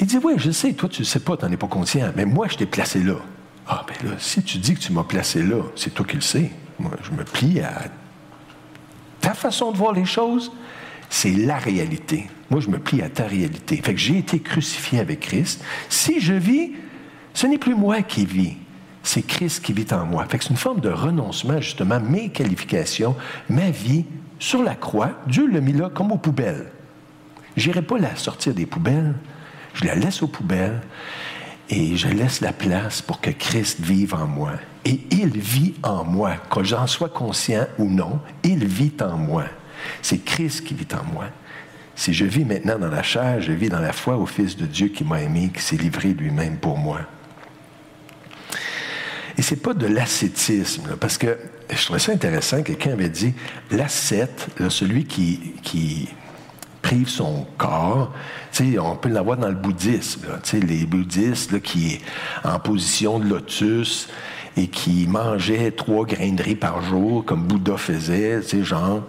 B: Il dit, oui, je sais, toi, tu ne sais pas, tu n'en es pas conscient, mais moi, je t'ai placé là. Ah, ben là, si tu dis que tu m'as placé là, c'est toi qui le sais. Moi, je me plie à ta façon de voir les choses, c'est la réalité. Moi, je me plie à ta réalité. Fait j'ai été crucifié avec Christ. Si je vis, ce n'est plus moi qui vis, c'est Christ qui vit en moi. Fait c'est une forme de renoncement, justement, mes qualifications, ma vie sur la croix. Dieu l'a mis là comme aux poubelles. Je n'irai pas la sortir des poubelles, je la laisse aux poubelles et je laisse la place pour que Christ vive en moi. Et il vit en moi, que j'en sois conscient ou non, il vit en moi. C'est Christ qui vit en moi. Si je vis maintenant dans la chair, je vis dans la foi au Fils de Dieu qui m'a aimé, qui s'est livré lui-même pour moi. Et c'est pas de l'ascétisme, parce que je trouvais ça intéressant, quelqu'un avait dit, l'ascète, celui qui, qui prive son corps, on peut l'avoir dans le bouddhisme, les bouddhistes qui en position de lotus, et qui mangeait trois grains de riz par jour, comme Bouddha faisait, tu sais, genre,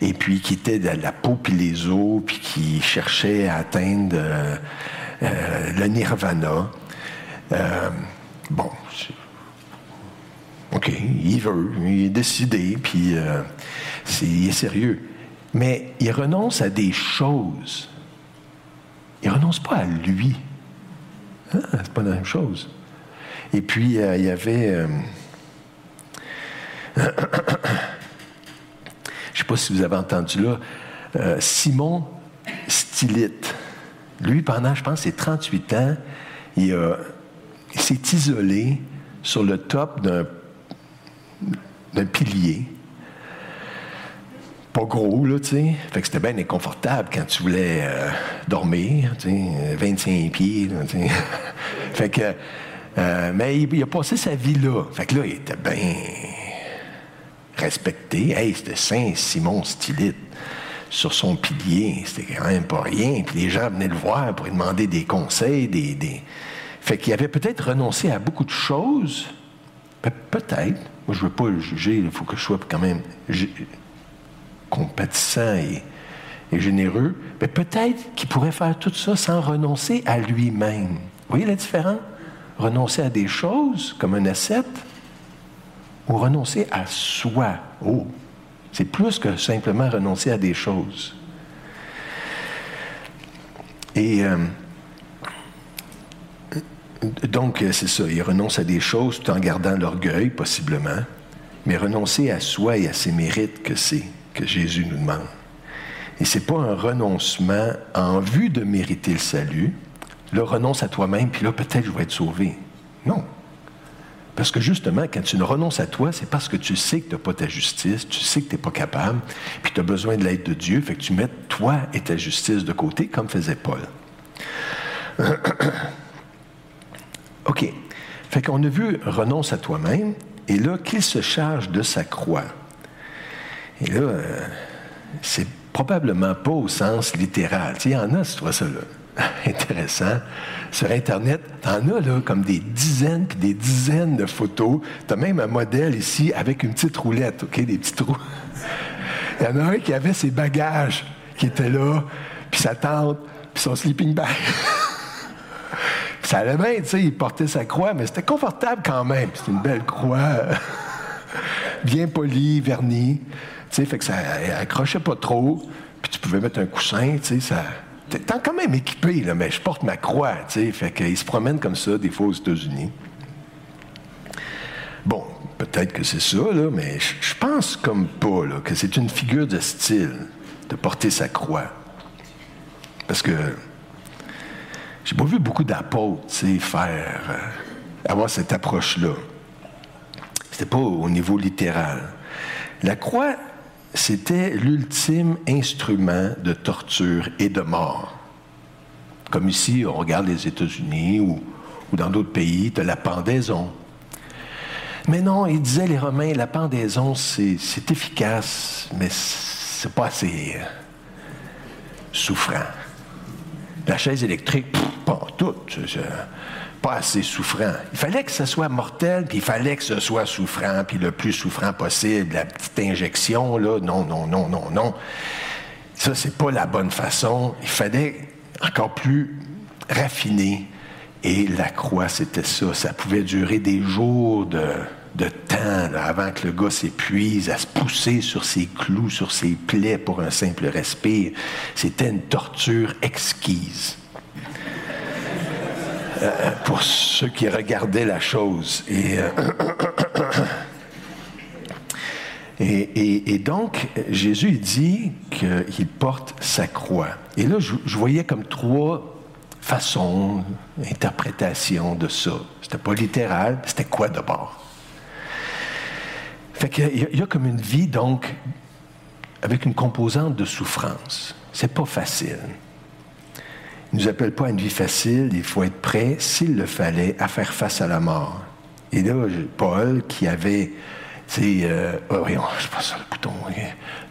B: et puis qui était de la peau puis les os, puis qui cherchait à atteindre euh, euh, le nirvana. Euh, bon, OK, il veut, il est décidé, puis il est sérieux. Mais il renonce à des choses. Il renonce pas à lui. Ah, c'est pas la même chose. Et puis, euh, il y avait... Euh, je ne sais pas si vous avez entendu là, euh, Simon Stilite. Lui, pendant, je pense, ses 38 ans, il, il s'est isolé sur le top d'un pilier pas gros, là, tu sais. Fait que c'était bien inconfortable quand tu voulais dormir, tu sais, 25 pieds, tu sais. fait que euh, mais il, a passé sa vie là. Fait que là, il était bien respecté. Hey, c'était Saint Simon Stylite sur son pilier. C'était quand même pas rien. Puis les gens venaient le voir pour lui demander des conseils, des... Fait qu'il avait peut-être renoncé à beaucoup de choses. peut-être. Moi, je veux pas le juger. Il faut que je sois quand même compatissant et, généreux. Mais peut-être qu'il pourrait faire tout ça sans renoncer à lui-même. Vous voyez la différence? renoncer à des choses comme un ascète ou renoncer à soi. Oh, c'est plus que simplement renoncer à des choses. Et euh, donc, c'est ça, il renonce à des choses tout en gardant l'orgueil, possiblement, mais renoncer à soi et à ses mérites que c'est, que Jésus nous demande. Et ce n'est pas un renoncement en vue de mériter le salut, Là, renonce à toi-même, puis là, peut-être je vais être sauvé. Non. Parce que justement, quand tu ne renonces à toi, c'est parce que tu sais que tu n'as pas ta justice, tu sais que tu n'es pas capable, puis tu as besoin de l'aide de Dieu, fait que tu mets toi et ta justice de côté, comme faisait Paul. OK. Fait qu'on a vu renonce à toi-même, et là, qu'il se charge de sa croix. Et là, euh, c'est probablement pas au sens littéral. Il y en a, tu vois ça là. intéressant. Sur Internet, t'en as là comme des dizaines puis des dizaines de photos. T'as même un modèle ici avec une petite roulette, OK, des petits trous. Il y en a un qui avait ses bagages qui étaient là, puis sa tente, puis son sleeping bag. ça allait bien, tu sais, il portait sa croix, mais c'était confortable quand même. C'était une belle croix, bien polie, vernie. Tu sais, fait que ça accrochait pas trop. Puis tu pouvais mettre un coussin, tu sais, ça T'es quand même équipé, là, mais je porte ma croix, tu sais. Fait qu'il se promène comme ça, des fois, aux États-Unis. Bon, peut-être que c'est ça, là, mais je pense comme pas, là, que c'est une figure de style de porter sa croix. Parce que j'ai pas vu beaucoup d'apôtres, tu sais, faire, euh, avoir cette approche-là. C'était pas au niveau littéral. La croix, c'était l'ultime instrument de torture et de mort. Comme ici, on regarde les États-Unis ou, dans d'autres pays, de la pendaison. Mais non, ils disaient les Romains, la pendaison, c'est efficace, mais c'est pas assez euh, souffrant. La chaise électrique, pas tout assez souffrant. Il fallait que ce soit mortel, puis il fallait que ce soit souffrant, puis le plus souffrant possible. La petite injection, là, non, non, non, non, non. Ça, c'est pas la bonne façon. Il fallait encore plus raffiné. Et la croix, c'était ça. Ça pouvait durer des jours de, de temps avant que le gars s'épuise à se pousser sur ses clous, sur ses plaies pour un simple respire. C'était une torture exquise. Euh, pour ceux qui regardaient la chose. Et, euh, et, et- donc, Jésus dit qu'il porte sa croix. Et là, je, voyais comme trois façons, interprétations de ça. C'était pas littéral, c'était quoi d'abord? Fait qu'il y, y a comme une vie, donc, avec une composante de souffrance. C'est pas facile. Il ne nous appelle pas à une vie facile, il faut être prêt, s'il le fallait, à faire face à la mort. Et là, Paul, qui avait, tu sais, euh, oh, voyons, je passe sur le bouton,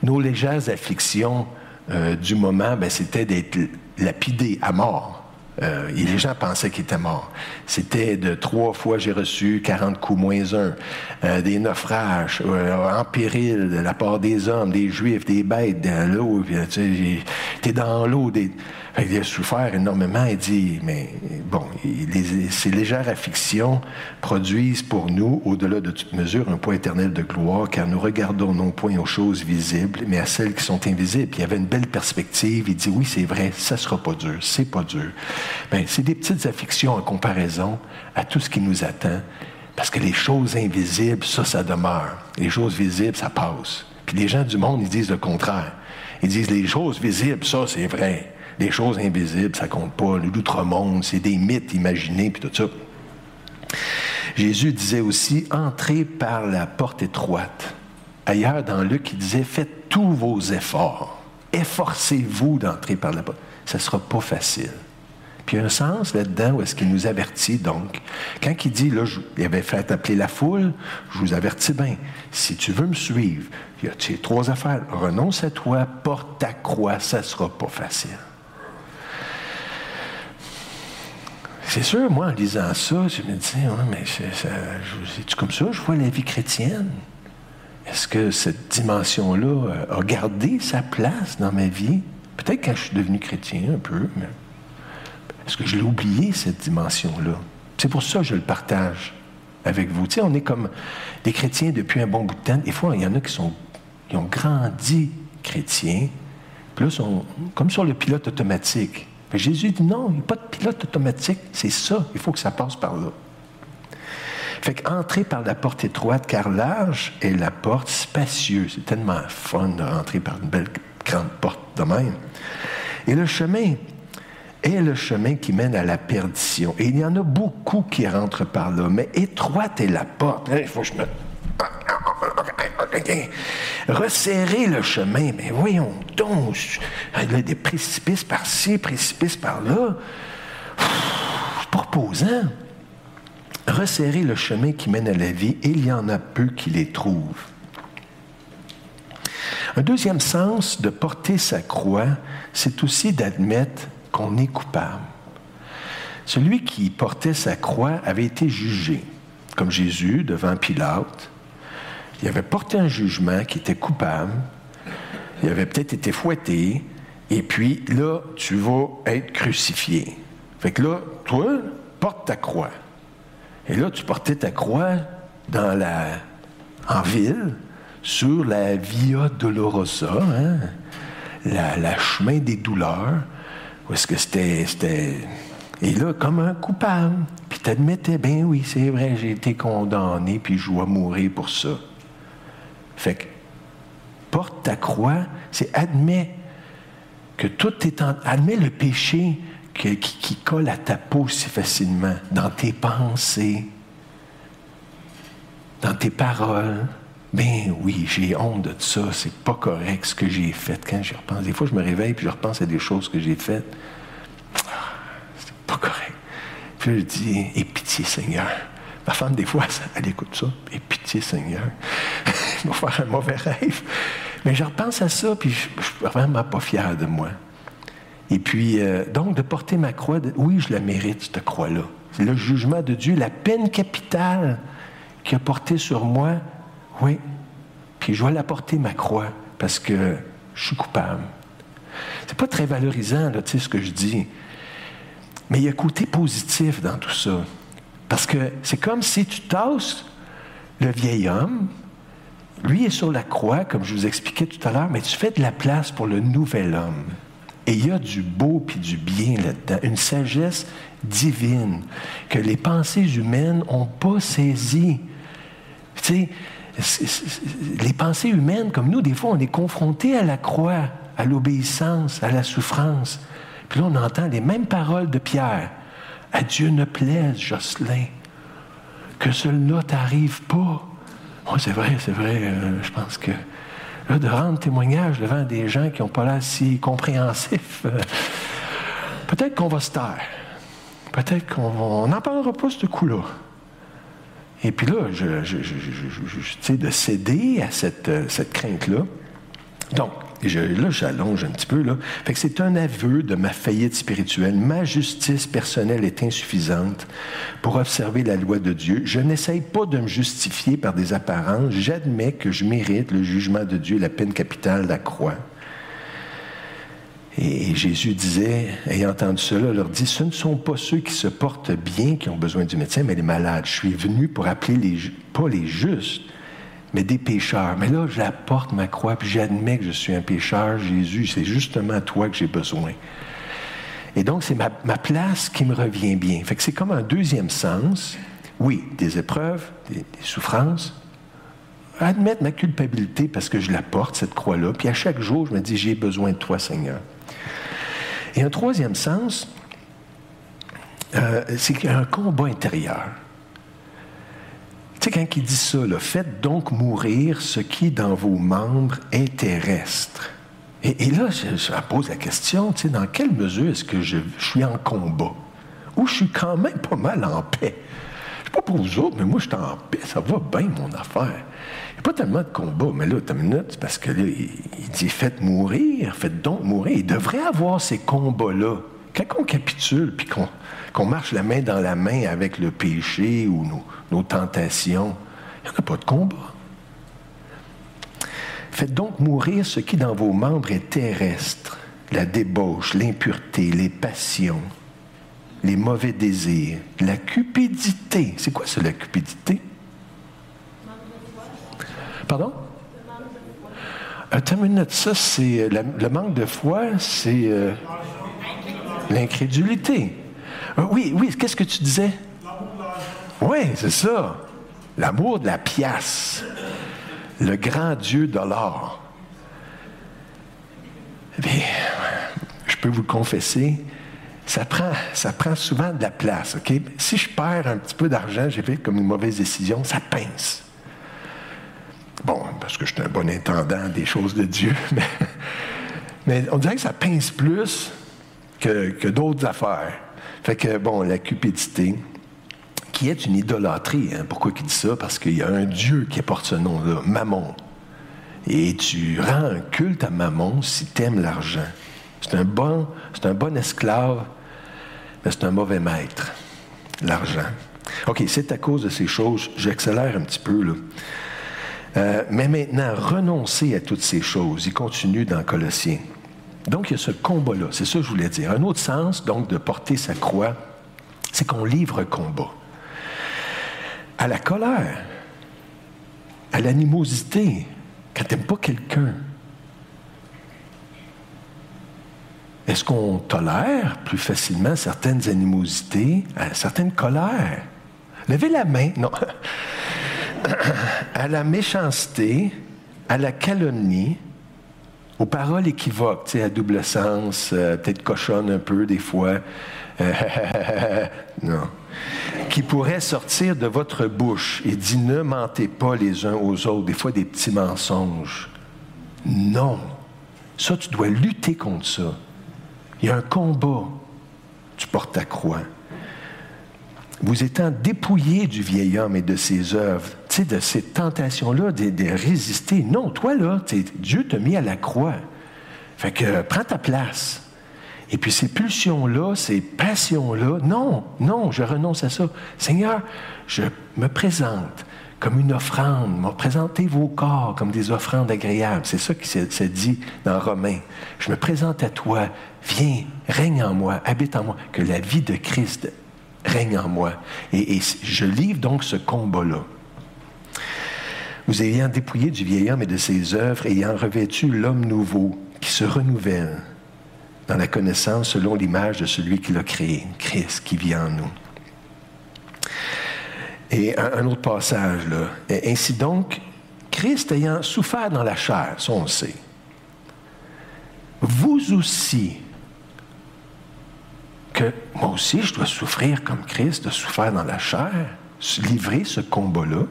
B: nos légères afflictions euh, du moment, ben, c'était d'être lapidé à mort. Euh, et les gens pensaient qu'il était mort. C'était de trois fois j'ai reçu 40 coups moins un, euh, des naufrages, en péril de la part des hommes, des juifs, des bêtes, dans l'eau. tu sais, dans l'eau. Qu'il a souffert énormément. Il dit, mais bon, il- les- ces légères afflictions produisent pour nous, au-delà de toute mesure, un poids éternel de gloire, car nous regardons non point aux choses visibles, mais à celles qui sont invisibles. Il avait une belle perspective. Il dit, oui, c'est vrai, ça sera pas dur, c'est pas dur. Ben, c'est des petites afflictions en comparaison à tout ce qui nous attend. Parce que les choses invisibles, ça, ça demeure. Les choses visibles, ça passe. Puis les gens du monde, ils disent le contraire. Ils disent les choses visibles, ça, c'est vrai. Les choses invisibles, ça compte pas. L'outre-monde, c'est des mythes imaginés, puis tout ça. Jésus disait aussi, entrez par la porte étroite. Ailleurs, dans Luc, il disait, faites tous vos efforts. Efforcez-vous d'entrer par la porte. Ça ne sera pas facile. Puis il y a un sens là-dedans où est-ce qu'il nous avertit donc. Quand il dit, là, il avait fait appeler la foule, je vous avertis bien, si tu veux me suivre, il y a trois affaires. Renonce à toi, porte ta croix, ça ne sera pas facile. C'est sûr, moi, en lisant ça, je me disais, Ouais, mais c'est, comme ça, je vois la vie chrétienne? Est-ce que cette dimension-là euh, a gardé sa place dans ma vie? Peut-être quand je suis devenu chrétien un peu, mais est-ce que je l'ai oublié, cette dimension-là? C'est pour ça que je le partage avec vous. Tu sais, on est comme des chrétiens depuis un bon bout de temps. Des fois, il y en a qui, sont, qui ont grandi chrétiens, puis là, sont comme sur le pilote automatique. Que Jésus dit non, il n'y a pas de pilote automatique, c'est ça, il faut que ça passe par là. Fait qu'entrer par la porte étroite, car large est la porte spacieuse. C'est tellement fun de rentrer par une belle grande porte de même. Et le chemin est le chemin qui mène à la perdition. Et il y en a beaucoup qui rentrent par là, mais étroite est la porte. Il faut que je me... Resserrer le chemin, mais voyons donc, il y a des précipices par-ci, précipices par-là. C'est pas. Resserrer le chemin qui mène à la vie, il y en a peu qui les trouvent. Un deuxième sens de porter sa croix, c'est aussi d'admettre qu'on est coupable. Celui qui portait sa croix avait été jugé, comme Jésus devant Pilate. Il avait porté un jugement qui était coupable. Il avait peut-être été fouetté. Et puis là, tu vas être crucifié. Fait que là, toi, porte ta croix. Et là, tu portais ta croix dans la, en ville, sur la Via Dolorosa, hein, la, la chemin des douleurs, où est-ce que c'était, c'était... Et là, comme un coupable. Puis tu admettais, ben oui, c'est vrai, j'ai été condamné, puis je dois mourir pour ça. Fait que, porte ta croix, c'est admet que tout est en... Admet le péché qui, colle à ta peau si facilement, dans tes pensées, dans tes paroles. Ben oui, j'ai honte de ça, c'est pas correct ce que j'ai fait. Quand j'y repense, des fois je me réveille puis je repense à des choses que j'ai faites. Ah, C'est pas correct. Puis je dis, et pitié Seigneur. Ma femme, des fois, elle écoute ça. Et pitié Seigneur. Il va faire un mauvais rêve. Mais je repense à ça, puis je, je suis vraiment pas fier de moi. Et puis, euh, donc, de porter ma croix, oui, je la mérite, cette croix-là. Le jugement de Dieu, la peine capitale qu'il a portée sur moi, oui. Puis je dois la porter, ma croix, parce que je suis coupable. C'est pas très valorisant, là, tu sais, ce que je dis. Mais il y a un côté positif dans tout ça. Parce que c'est comme si tu tasses le vieil homme, lui est sur la croix, comme je vous expliquais tout à l'heure, mais tu fais de la place pour le nouvel homme. Et il y a du beau puis du bien là-dedans, une sagesse divine que les pensées humaines n'ont pas saisie. Tu les pensées humaines, comme nous, des fois, on est confrontés à la croix, à l'obéissance, à la souffrance. Puis là, on entend les mêmes paroles de Pierre. À Dieu ne plaise, Jocelyn, que cela t'arrive pas. Oh, c'est vrai, c'est vrai. euh, je pense que là, de rendre témoignage devant des gens qui n'ont pas l'air si compréhensifs, euh, peut-être qu'on va se taire. Peut-être qu'on n'en parlera pas ce coup-là. Et puis là, je, je, je, de céder à cette, euh, cette crainte-là. Donc, je- là, j'allonge un petit peu. C'est un aveu de ma faillite spirituelle. Ma justice personnelle est insuffisante pour observer la loi de Dieu. Je n'essaye pas de me justifier par des apparences. J'admets que je mérite le jugement de Dieu, la peine capitale, la croix. Et Jésus disait, ayant entendu cela, leur dit, ce ne sont pas ceux qui se portent bien qui ont besoin du médecin, mais les malades. Je suis venu pour appeler pas les justes, mais des pécheurs. Mais là, j'apporte ma croix, puis j'admets que je suis un pécheur. Jésus, c'est justement toi que j'ai besoin. Et donc, c'est ma, place qui me revient bien. Fait que c'est comme un deuxième sens. Oui, des épreuves, des, souffrances. Admettre ma culpabilité parce que je la porte, cette croix-là. Puis à chaque jour, je me dis, j'ai besoin de toi, Seigneur. Et un troisième sens, euh, c'est un combat intérieur. Sais, quand il dit ça, faites donc mourir ce qui dans vos membres est terrestre. Et, là, je, pose la question, tu sais, dans quelle mesure est-ce que je, suis en combat? Ou je suis quand même pas mal en paix? Je sais pas pour vous autres, mais moi, je suis en paix. Ça va bien, mon affaire. Il n'y a pas tellement de combat, mais là, t'as une minute, parce que là, il dit faites mourir, faites donc mourir. Il devrait avoir ces combats-là. Quand on capitule, puis qu'on marche la main dans la main avec le péché ou nos, tentations, il n'y en a pas de combat. Faites donc mourir ce qui dans vos membres est terrestre, la débauche, l'impureté, les passions, les mauvais désirs, la cupidité. C'est quoi ça, la cupidité? Pardon? Attends une minute, ça, c'est euh, le manque de foi, c'est euh, l'incrédulité. Euh, oui, oui, qu'est-ce que tu disais? Oui, c'est ça. L'amour de la pièce. Le grand Dieu de l'or. Je peux vous confesser, ça prend, souvent de la place? Si je perds un petit peu d'argent, j'ai fait comme une mauvaise décision, ça pince. Bon, parce que je suis un bon intendant des choses de Dieu, mais on dirait que ça pince plus que, d'autres affaires. Fait que, bon, la cupidité, qui est une idolâtrie. hein. Pourquoi il dit ça? Parce qu'il y a un Dieu qui porte ce nom-là, Mammon. Et tu rends un culte à Mammon si tu aimes l'argent. C'est un, bon, c'est un bon esclave, mais c'est un mauvais maître, l'argent. OK, c'est à cause de ces choses, j'accélère un petit peu, là. Euh, mais maintenant, renoncer à toutes ces choses. Il continue dans Colossiens. Donc, il y a ce combat-là. C'est ça que je voulais dire. Un autre sens, donc, de porter sa croix, c'est qu'on livre un combat. À la colère, à l'animosité, quand tu n'aimes pas quelqu'un. Est-ce qu'on tolère plus facilement certaines animosités, euh, certaines colères? Levez la main. Non. à la méchanceté, à la calomnie, aux paroles équivoques, tu sais, à double sens, peut-être cochonne un peu des fois. Euh, non. Qui pourrait sortir de votre bouche et dit ne mentez pas les uns aux autres, des fois des petits mensonges. Non. Ça, tu dois lutter contre ça. Il y a un combat. Tu portes ta croix vous étant dépouillé du vieil homme et de ses œuvres, de ces tentations-là, de, de résister. Non, toi, là, Dieu t'a mis à la croix. Fait que euh, prends ta place. Et puis ces pulsions-là, ces passions-là, non, non, je renonce à ça. Seigneur, je me présente comme une offrande. Présentez vos corps comme des offrandes agréables. C'est ça qui se dit dans Romains. Je me présente à toi. Viens, règne en moi, habite en moi. Que la vie de Christ règne en moi. Et, et je livre donc ce combat-là. Vous ayant dépouillé du vieil homme et de ses œuvres, ayant revêtu l'homme nouveau qui se renouvelle dans la connaissance selon l'image de celui qui l'a créé, Christ qui vit en nous. Et un, autre passage, là. Ainsi donc, Christ ayant souffert dans la chair, ça on le sait, vous aussi, que moi aussi je dois souffrir comme Christ, de souffrir dans la chair, livrer ce combat-là,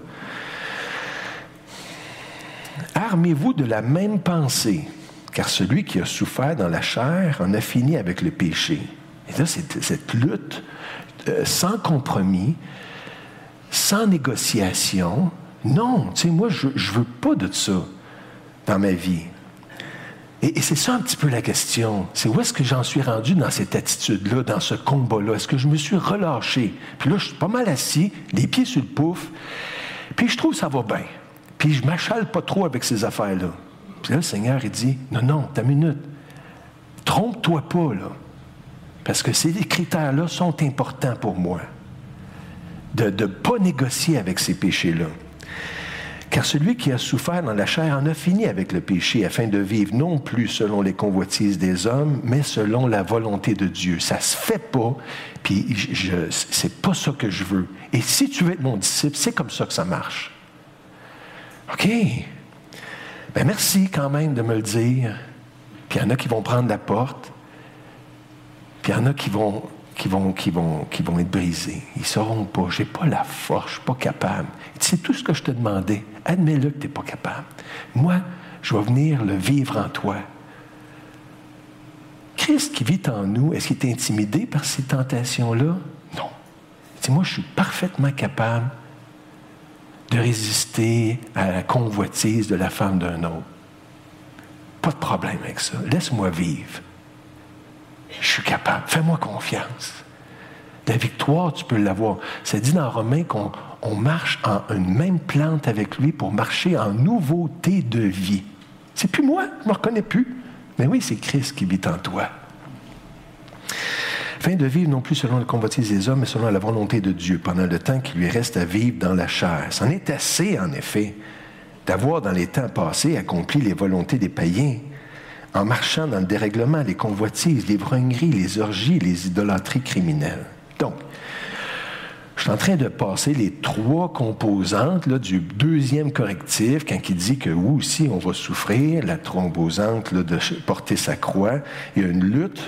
B: armez-vous de la même pensée, car celui qui a souffert dans la chair en a fini avec le péché. Et là, c'est cette lutte euh, sans compromis, sans négociation. Non, tu sais, moi, je ne veux pas de ça dans ma vie. Et, c'est ça un petit peu la question. C'est où est-ce que j'en suis rendu dans cette attitude-là, dans ce combat-là? Est-ce que je me suis relâché? Puis là, je suis pas mal assis, les pieds sur le pouf, puis je trouve que ça va bien. Puis je m'achale pas trop avec ces affaires-là. Puis là, le Seigneur, il dit, non, non, ta minute. Trompe-toi pas, là. Parce que ces critères-là sont importants pour moi de ne pas négocier avec ces péchés-là. Car celui qui a souffert dans la chair en a fini avec le péché afin de vivre non plus selon les convoitises des hommes, mais selon la volonté de Dieu. Ça se fait pas, puis je, c'est pas ça que je veux. Et si tu veux être mon disciple, c'est comme ça que ça marche. OK. Ben merci quand même de me le dire. Puis il y en a qui vont prendre la porte, puis il y en a qui vont qui vont, qui vont, qui vont être brisés. Ils ne sauront pas. Je n'ai pas la force, je ne suis pas capable. C'est tout ce que je te demandais. Admets-le que tu n'es pas capable. Moi, je vais venir le vivre en toi. Christ qui vit en nous, est-ce qu'il est intimidé par ces tentations-là? Non. C'est moi, je suis parfaitement capable de résister à la convoitise de la femme d'un autre. Pas de problème avec ça. Laisse-moi vivre. Je suis capable. Fais-moi confiance. La victoire, tu peux l'avoir. Ça dit dans Romains qu'on marche en une même plante avec lui pour marcher en nouveauté de vie. C'est plus moi, je ne me reconnais plus. Mais oui, c'est Christ qui vit en toi. Afin de vivre non plus selon le convoitise des hommes, mais selon la volonté de Dieu, pendant le temps qui lui reste à vivre dans la chair. C'en est assez, en effet, d'avoir dans les temps passés accompli les volontés des païens en marchant dans le dérèglement, les convoitises, les vrogneries, les orgies, les idolâtries criminelles. Donc, je suis en train de passer les trois composantes là, du deuxième correctif, quand il dit que oui aussi on va souffrir, la composante de porter sa croix. Il y a une lutte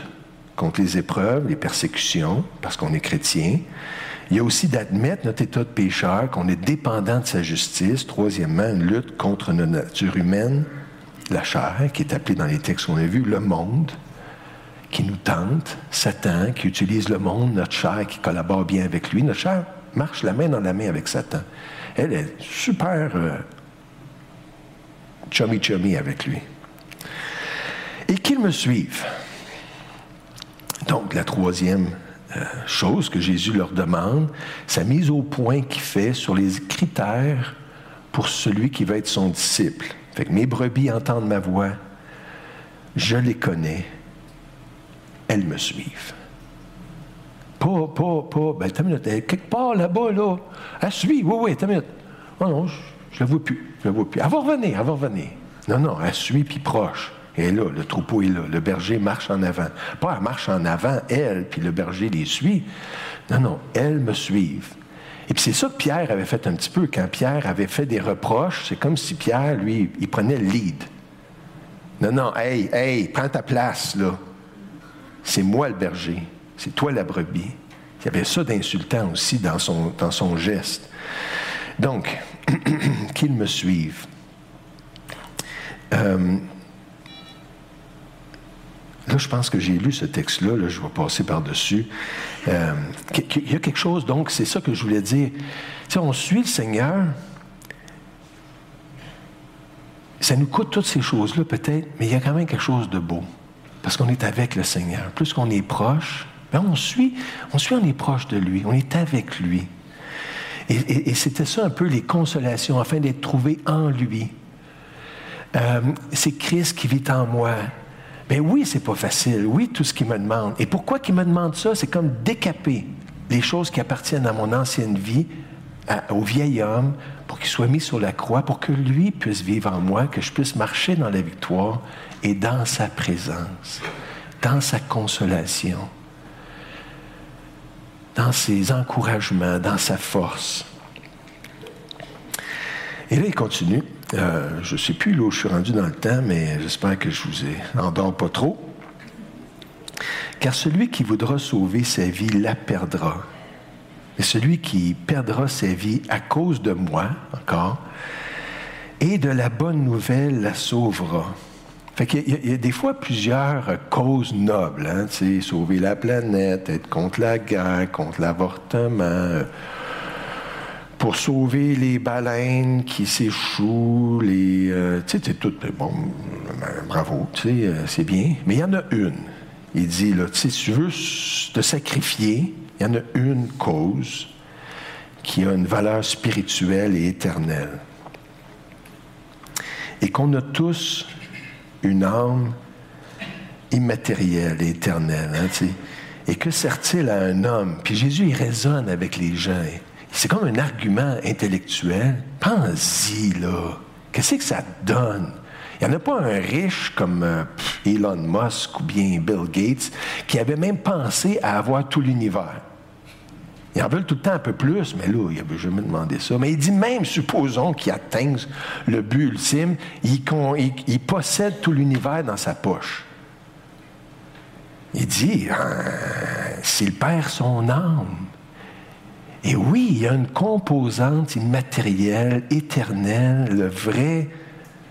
B: contre les épreuves, les persécutions, parce qu'on est chrétien. Il y a aussi d'admettre notre état de pécheur, qu'on est dépendant de sa justice. Troisièmement, une lutte contre notre nature humaine la chair, qui est appelée dans les textes qu'on a vus, le monde, qui nous tente, Satan, qui utilise le monde, notre chair qui collabore bien avec lui. Notre chair marche la main dans la main avec Satan. Elle est super euh, chummy-chummy avec lui. Et qu'il me suive. Donc, la troisième euh, chose que Jésus leur demande, sa mise au point qu'il fait sur les critères pour celui qui va être son disciple. Fait que mes brebis entendent ma voix, je les connais, elles me suivent. Pas, pas, pas, ben, t'as minute, quelque part là-bas, là, elle suit, oui, oui, t'as minute. Oh non, je, ne la vois plus, je la vois plus. Elle va revenir, elle va revenir. Non, non, elle suit, puis proche. Et là, le troupeau est là, le berger marche en avant. Pas elle marche en avant, elle, puis le berger les suit. Non, non, elles me suivent. Et puis c'est ça que Pierre avait fait un petit peu. Quand Pierre avait fait des reproches, c'est comme si Pierre, lui, il prenait le lead. Non, non, hey, hey, prends ta place, là. C'est moi le berger. C'est toi la brebis. Il y avait ça d'insultant aussi dans son, dans son geste. Donc, qu'il me suive. Euh, Là, je pense que j'ai lu ce texte-là, là, je vais passer par-dessus. Euh, il y a quelque chose, donc, c'est ça que je voulais dire. Tu on suit le Seigneur, ça nous coûte toutes ces choses-là, peut-être, mais il y a quand même quelque chose de beau, parce qu'on est avec le Seigneur. Plus qu'on est proche, ben on suit, on suit, est proche de lui, on est avec lui. Et, c'était ça un peu les consolations, afin d'être trouvé en lui. Euh, c'est Christ qui vit en moi. Ben oui, c'est pas facile. Oui, tout ce qu'il me demande. Et pourquoi qu'il me demande ça? C'est comme décaper les choses qui appartiennent à mon ancienne vie, au vieil homme, pour qu'il soit mis sur la croix, pour que lui puisse vivre en moi, que je puisse marcher dans la victoire et dans sa présence, dans sa consolation, dans ses encouragements, dans sa force. Et là, il continue. Euh, je ne sais plus où je suis rendu dans le temps, mais j'espère que je vous ai endors pas trop. Car celui qui voudra sauver sa vie la perdra. Et celui qui perdra sa vie à cause de moi, encore, et de la bonne nouvelle la sauvera. Fait qu'il y a- il y, a des fois plusieurs causes nobles, hein, sauver la planète, être contre la guerre, contre l'avortement, pour sauver les baleines qui s'échouent, les, euh, tu sais, c'est tout, bon, bravo, tu sais, euh, c'est bien. Mais il y en a une. Il dit, là, tu sais, si tu veux te sacrifier, il y en a une cause qui a une valeur spirituelle et éternelle. Et qu'on a tous une âme immatérielle et éternelle. hein, tu sais. et que sert-il à un homme? Puis Jésus, il raisonne avec les gens. C'est comme un argument intellectuel. Pense-y, là. Qu'est-ce que ça donne? Il n'y en a pas un riche comme euh, Elon Musk ou bien Bill Gates qui avait même pensé à avoir tout l'univers. Ils en veulent tout le temps un peu plus, mais là, il n'avait jamais demandé ça. Mais il dit même, supposons qu'il atteigne le but ultime, il, possède tout l'univers dans sa poche. Il dit, euh, s'il perd son âme, et oui, il y a une composante immatérielle, éternelle, le vrai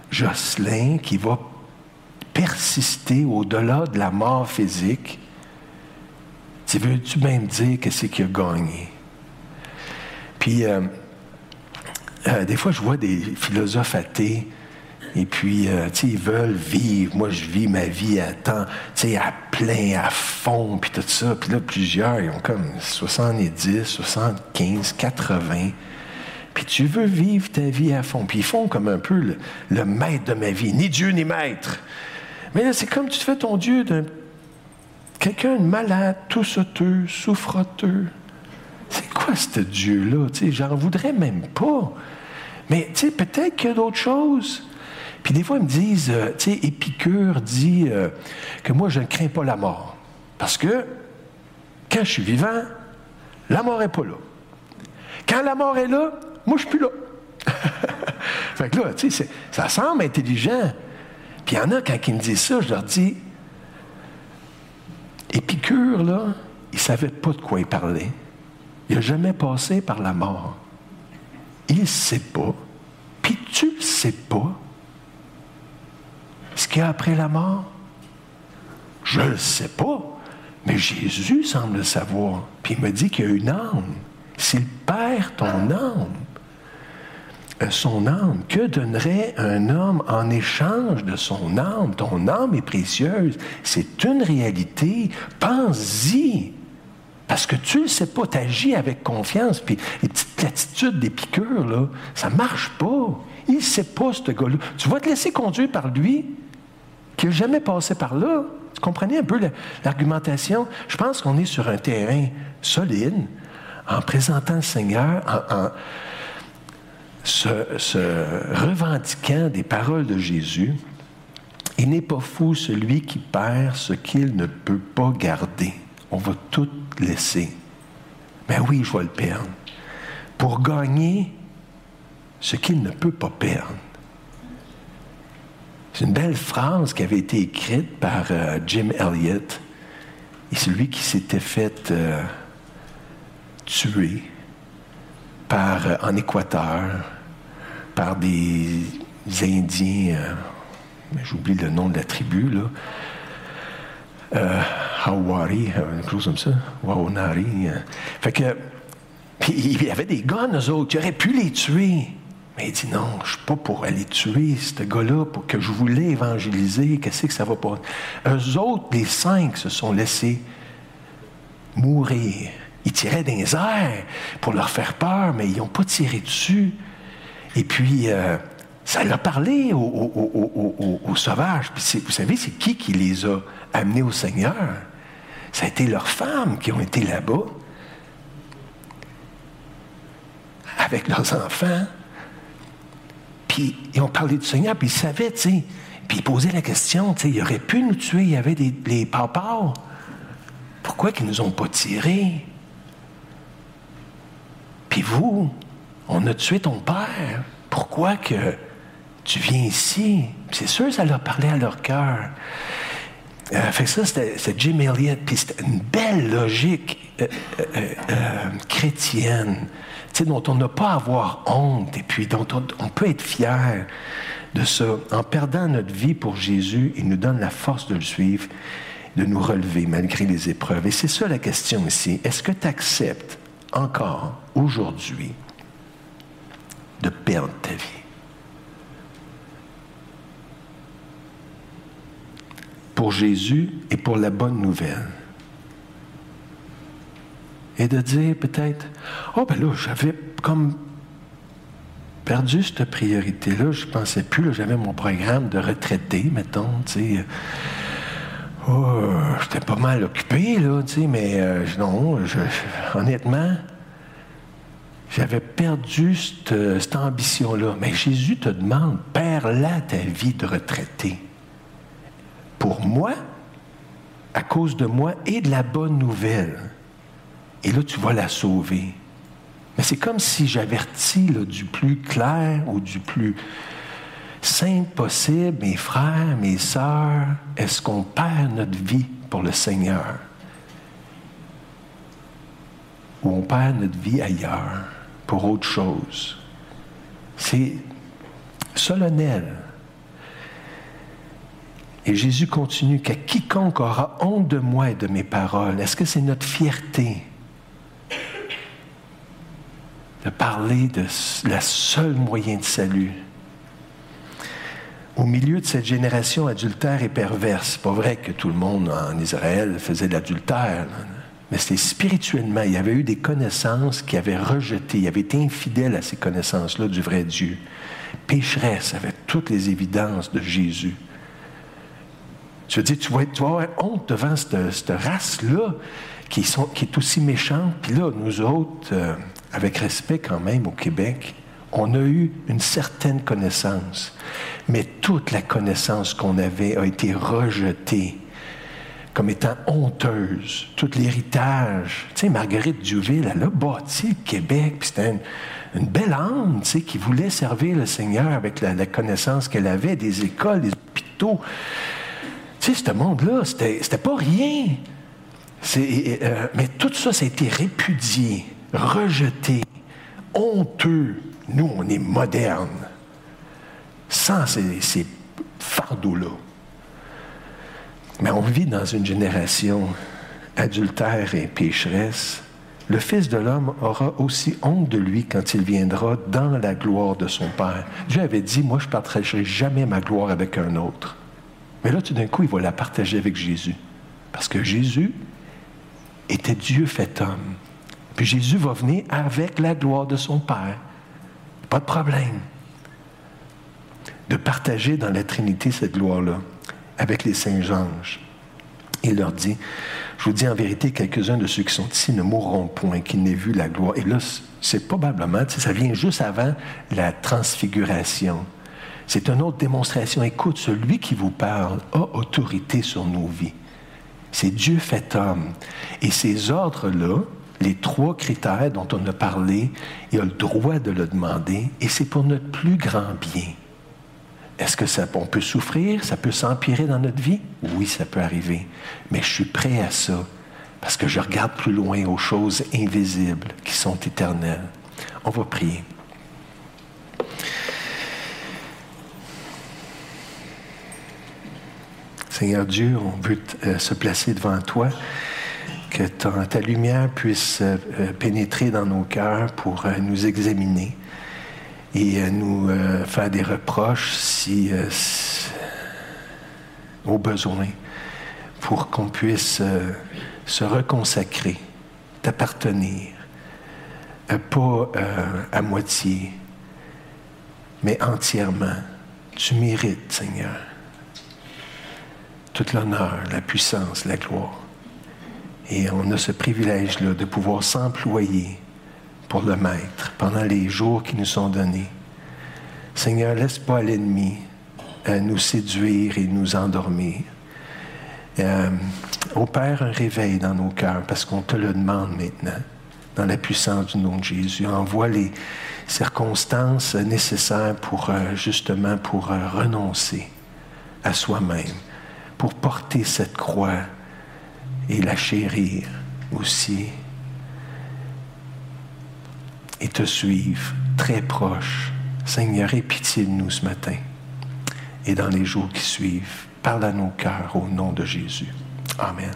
B: Jocelyn qui va persister au-delà de la mort physique. Tu veux-tu même dire que c'est qu'il a gagné? Puis, euh, euh, des fois, je vois des philosophes athées, et puis, euh, tu sais, ils veulent vivre. Moi, je vis ma vie à temps, tu sais, à plein, à fond, puis tout ça. Puis là, plusieurs, ils ont comme 70, 75, 80. Puis tu veux vivre ta vie à fond. Puis ils font comme un peu le, maître de ma vie. Ni Dieu, ni maître. Mais là, c'est comme tu te fais ton Dieu d'un quelqu'un de malade, tout sauteux, souffroteux. C'est quoi ce Dieu-là? J'en voudrais même pas. Mais peut-être qu'il y a d'autres choses. Puis des fois, ils me disent, euh, tu sais, Épicure dit euh, que moi, je ne crains pas la mort. Parce que quand je suis vivant, la mort n'est pas là. Quand la mort est là, moi, je suis plus là. fait que là, tu sais, ça semble intelligent. Puis il y en a, quand ils me disent ça, je leur dis, Épicure, là, il ne savait pas de quoi il parlait. Il n'a jamais passé par la mort. Il ne sait pas. Puis tu ne sais pas. Ce qu'il y a après la mort, je ne le sais pas. Mais Jésus semble le savoir. Puis il me dit qu'il y a une âme. S'il perd ton âme, euh, son âme, que donnerait un homme en échange de son âme? Ton âme est précieuse. C'est une réalité. Pense-y. Parce que tu ne sais pas, tu agis avec confiance. Puis les petites platitudes des piqûres, là, ça ne marche pas. Il ne sait pas, ce gars-là. Tu vas te laisser conduire par lui, qui n'a jamais passé par là. Tu comprenez un peu la- l'argumentation? Je pense qu'on est sur un terrain solide en présentant le Seigneur, en, se, se revendiquant des paroles de Jésus. Il n'est pas fou celui qui perd ce qu'il ne peut pas garder. On va tout laisser. Ben oui, je vais le perdre. Pour gagner ce qu'il ne peut pas perdre. C'est une belle phrase qui avait été écrite par euh, Jim Elliot. Et c'est lui qui s'était fait euh, tuer euh, en Équateur par des Indiens, j'oublie le nom de la tribu, là. Hawari, une chose comme ça. Waonari. Fait que, il y avait des gars, eux autres, qui auraient pu les tuer. Mais il dit non, je suis pas pour aller tuer ce gars-là, pour que je voulais évangéliser, qu'est-ce que ça va pas. Eux autres, les cinq, se sont laissés mourir. Ils tiraient les airs pour leur faire peur, mais ils n'ont pas tiré dessus. Et puis, euh, ça leur parlé aux, sauvages. Vous savez, c'est qui qui les a amenés au Seigneur? Ça a été leurs femmes qui ont été là-bas, avec leurs enfants. Puis ils ont parlé du Seigneur, puis ils savaient, tu sais. Puis ils posaient la question, tu sais, il aurait pu nous tuer, il y avait des, les papas. Pourquoi qu'ils nous ont pas tirés? Puis vous, on a tué ton père. Pourquoi que tu viens ici? C'est sûr, ça leur parlait à leur cœur. Euh, fait que ça, c'était Jim Elliot, puis c'était une belle logique euh, euh, chrétienne, dont on n'a pas à avoir honte, et puis dont on, on peut être fier de ça. En perdant notre vie pour Jésus, il nous donne la force de le suivre, de nous relever malgré les épreuves. Et c'est ça la question ici. Est-ce que tu acceptes encore, aujourd'hui, de perdre ta vie? pour Jésus et pour la bonne nouvelle. Et de dire peut-être, oh ben là, j'avais comme perdu cette priorité-là, je pensais plus, j'avais mon programme de retraité, mettons, tu sais. Oh, j'étais pas mal occupé, là, tu sais, mais euh, non, honnêtement, j'avais perdu cette, cette ambition-là. Mais Jésus te demande, perds-la ta vie de retraité pour moi, à cause de moi et de la bonne nouvelle. Et là, tu vas la sauver. Mais c'est comme si j'avertis du plus clair ou du plus simple possible, mes frères, mes sœurs, est-ce qu'on perd notre vie pour le Seigneur? Ou on perd notre vie ailleurs, pour autre chose? C'est solennel. Et Jésus continue qu'à quiconque aura honte de moi et de mes paroles, est-ce que c'est notre fierté? De parler de la seule moyen de salut? Au milieu de cette génération adultère et perverse, pas vrai que tout le monde en Israël faisait de l'adultère, mais c'était spirituellement. Il y avait eu des connaissances qui avaient rejeté, il avait été infidèle à ces connaissances-là du vrai Dieu. Pécheresse avec toutes les évidences de Jésus. Je veux dire, tu vas, être- tu vas avoir honte devant cette, cette race-là qui, sont- qui est aussi méchante. Puis là, nous autres, euh, avec respect quand même au Québec, on a eu une certaine connaissance. Mais toute la connaissance qu'on avait a été rejetée comme étant honteuse. Tout l'héritage. Tu sais, Marguerite Duville, elle a bâti le Québec, puis c'était une, belle âme, tu sais, qui voulait servir le Seigneur avec la, connaissance qu'elle avait des écoles, des hôpitaux. Tu sais, ce monde-là, c'était pas rien. Euh, mais tout ça, ça a été répudié, rejeté, honteux. Nous, on est modernes, sans ces, ces fardeaux-là. Mais on vit dans une génération adultère et pécheresse. Le Fils de l'homme aura aussi honte de lui quand il viendra dans la gloire de son Père. Dieu avait dit, moi, je ne partagerai jamais ma gloire avec un autre. Mais là, tout d'un coup, il va la partager avec Jésus. Parce que Jésus était Dieu fait homme. Puis Jésus va venir avec la gloire de son Père. Pas de problème. De partager dans la Trinité cette gloire-là avec les saints anges. Il leur dit, je vous dis en vérité, quelques-uns de ceux qui sont ici ne mourront point, qu'ils n'aient vu la gloire. Et là, c'est probablement, ça vient juste avant la transfiguration. C'est une autre démonstration. Écoute, celui qui vous parle a autorité sur nos vies. C'est Dieu fait homme. Et ces ordres-là, les trois critères dont on a parlé, il a le droit de le demander et c'est pour notre plus grand bien. Est-ce que ça, on peut souffrir? Ça peut s'empirer dans notre vie? Oui, ça peut arriver. Mais je suis prêt à ça parce que je regarde plus loin aux choses invisibles qui sont éternelles. On va prier. Seigneur Dieu, on veut euh, se placer devant toi, que ta, lumière puisse euh, euh, pénétrer dans nos cœurs pour euh, nous examiner et nous faire des reproches si, au besoin, pour qu'on puisse se reconsacrer t'appartenir, pas à moitié, mais entièrement. Tu mérites, Seigneur, toute l'honneur, la puissance, la gloire. Et on a ce privilège-là de pouvoir s'employer pour le Maître pendant les jours qui nous sont donnés. Seigneur, laisse pas l'ennemi euh, nous séduire et nous endormir. Euh, opère un réveil dans nos cœurs parce qu'on te le demande maintenant, dans la puissance du nom de Jésus. Envoie les circonstances nécessaires pour euh, justement pour euh, renoncer à soi-même, pour porter cette croix et la chérir aussi et te suivre très proche. Seigneur, aie pitié de nous ce matin et dans les jours qui suivent. Parle à nos cœurs au nom de Jésus. Amen.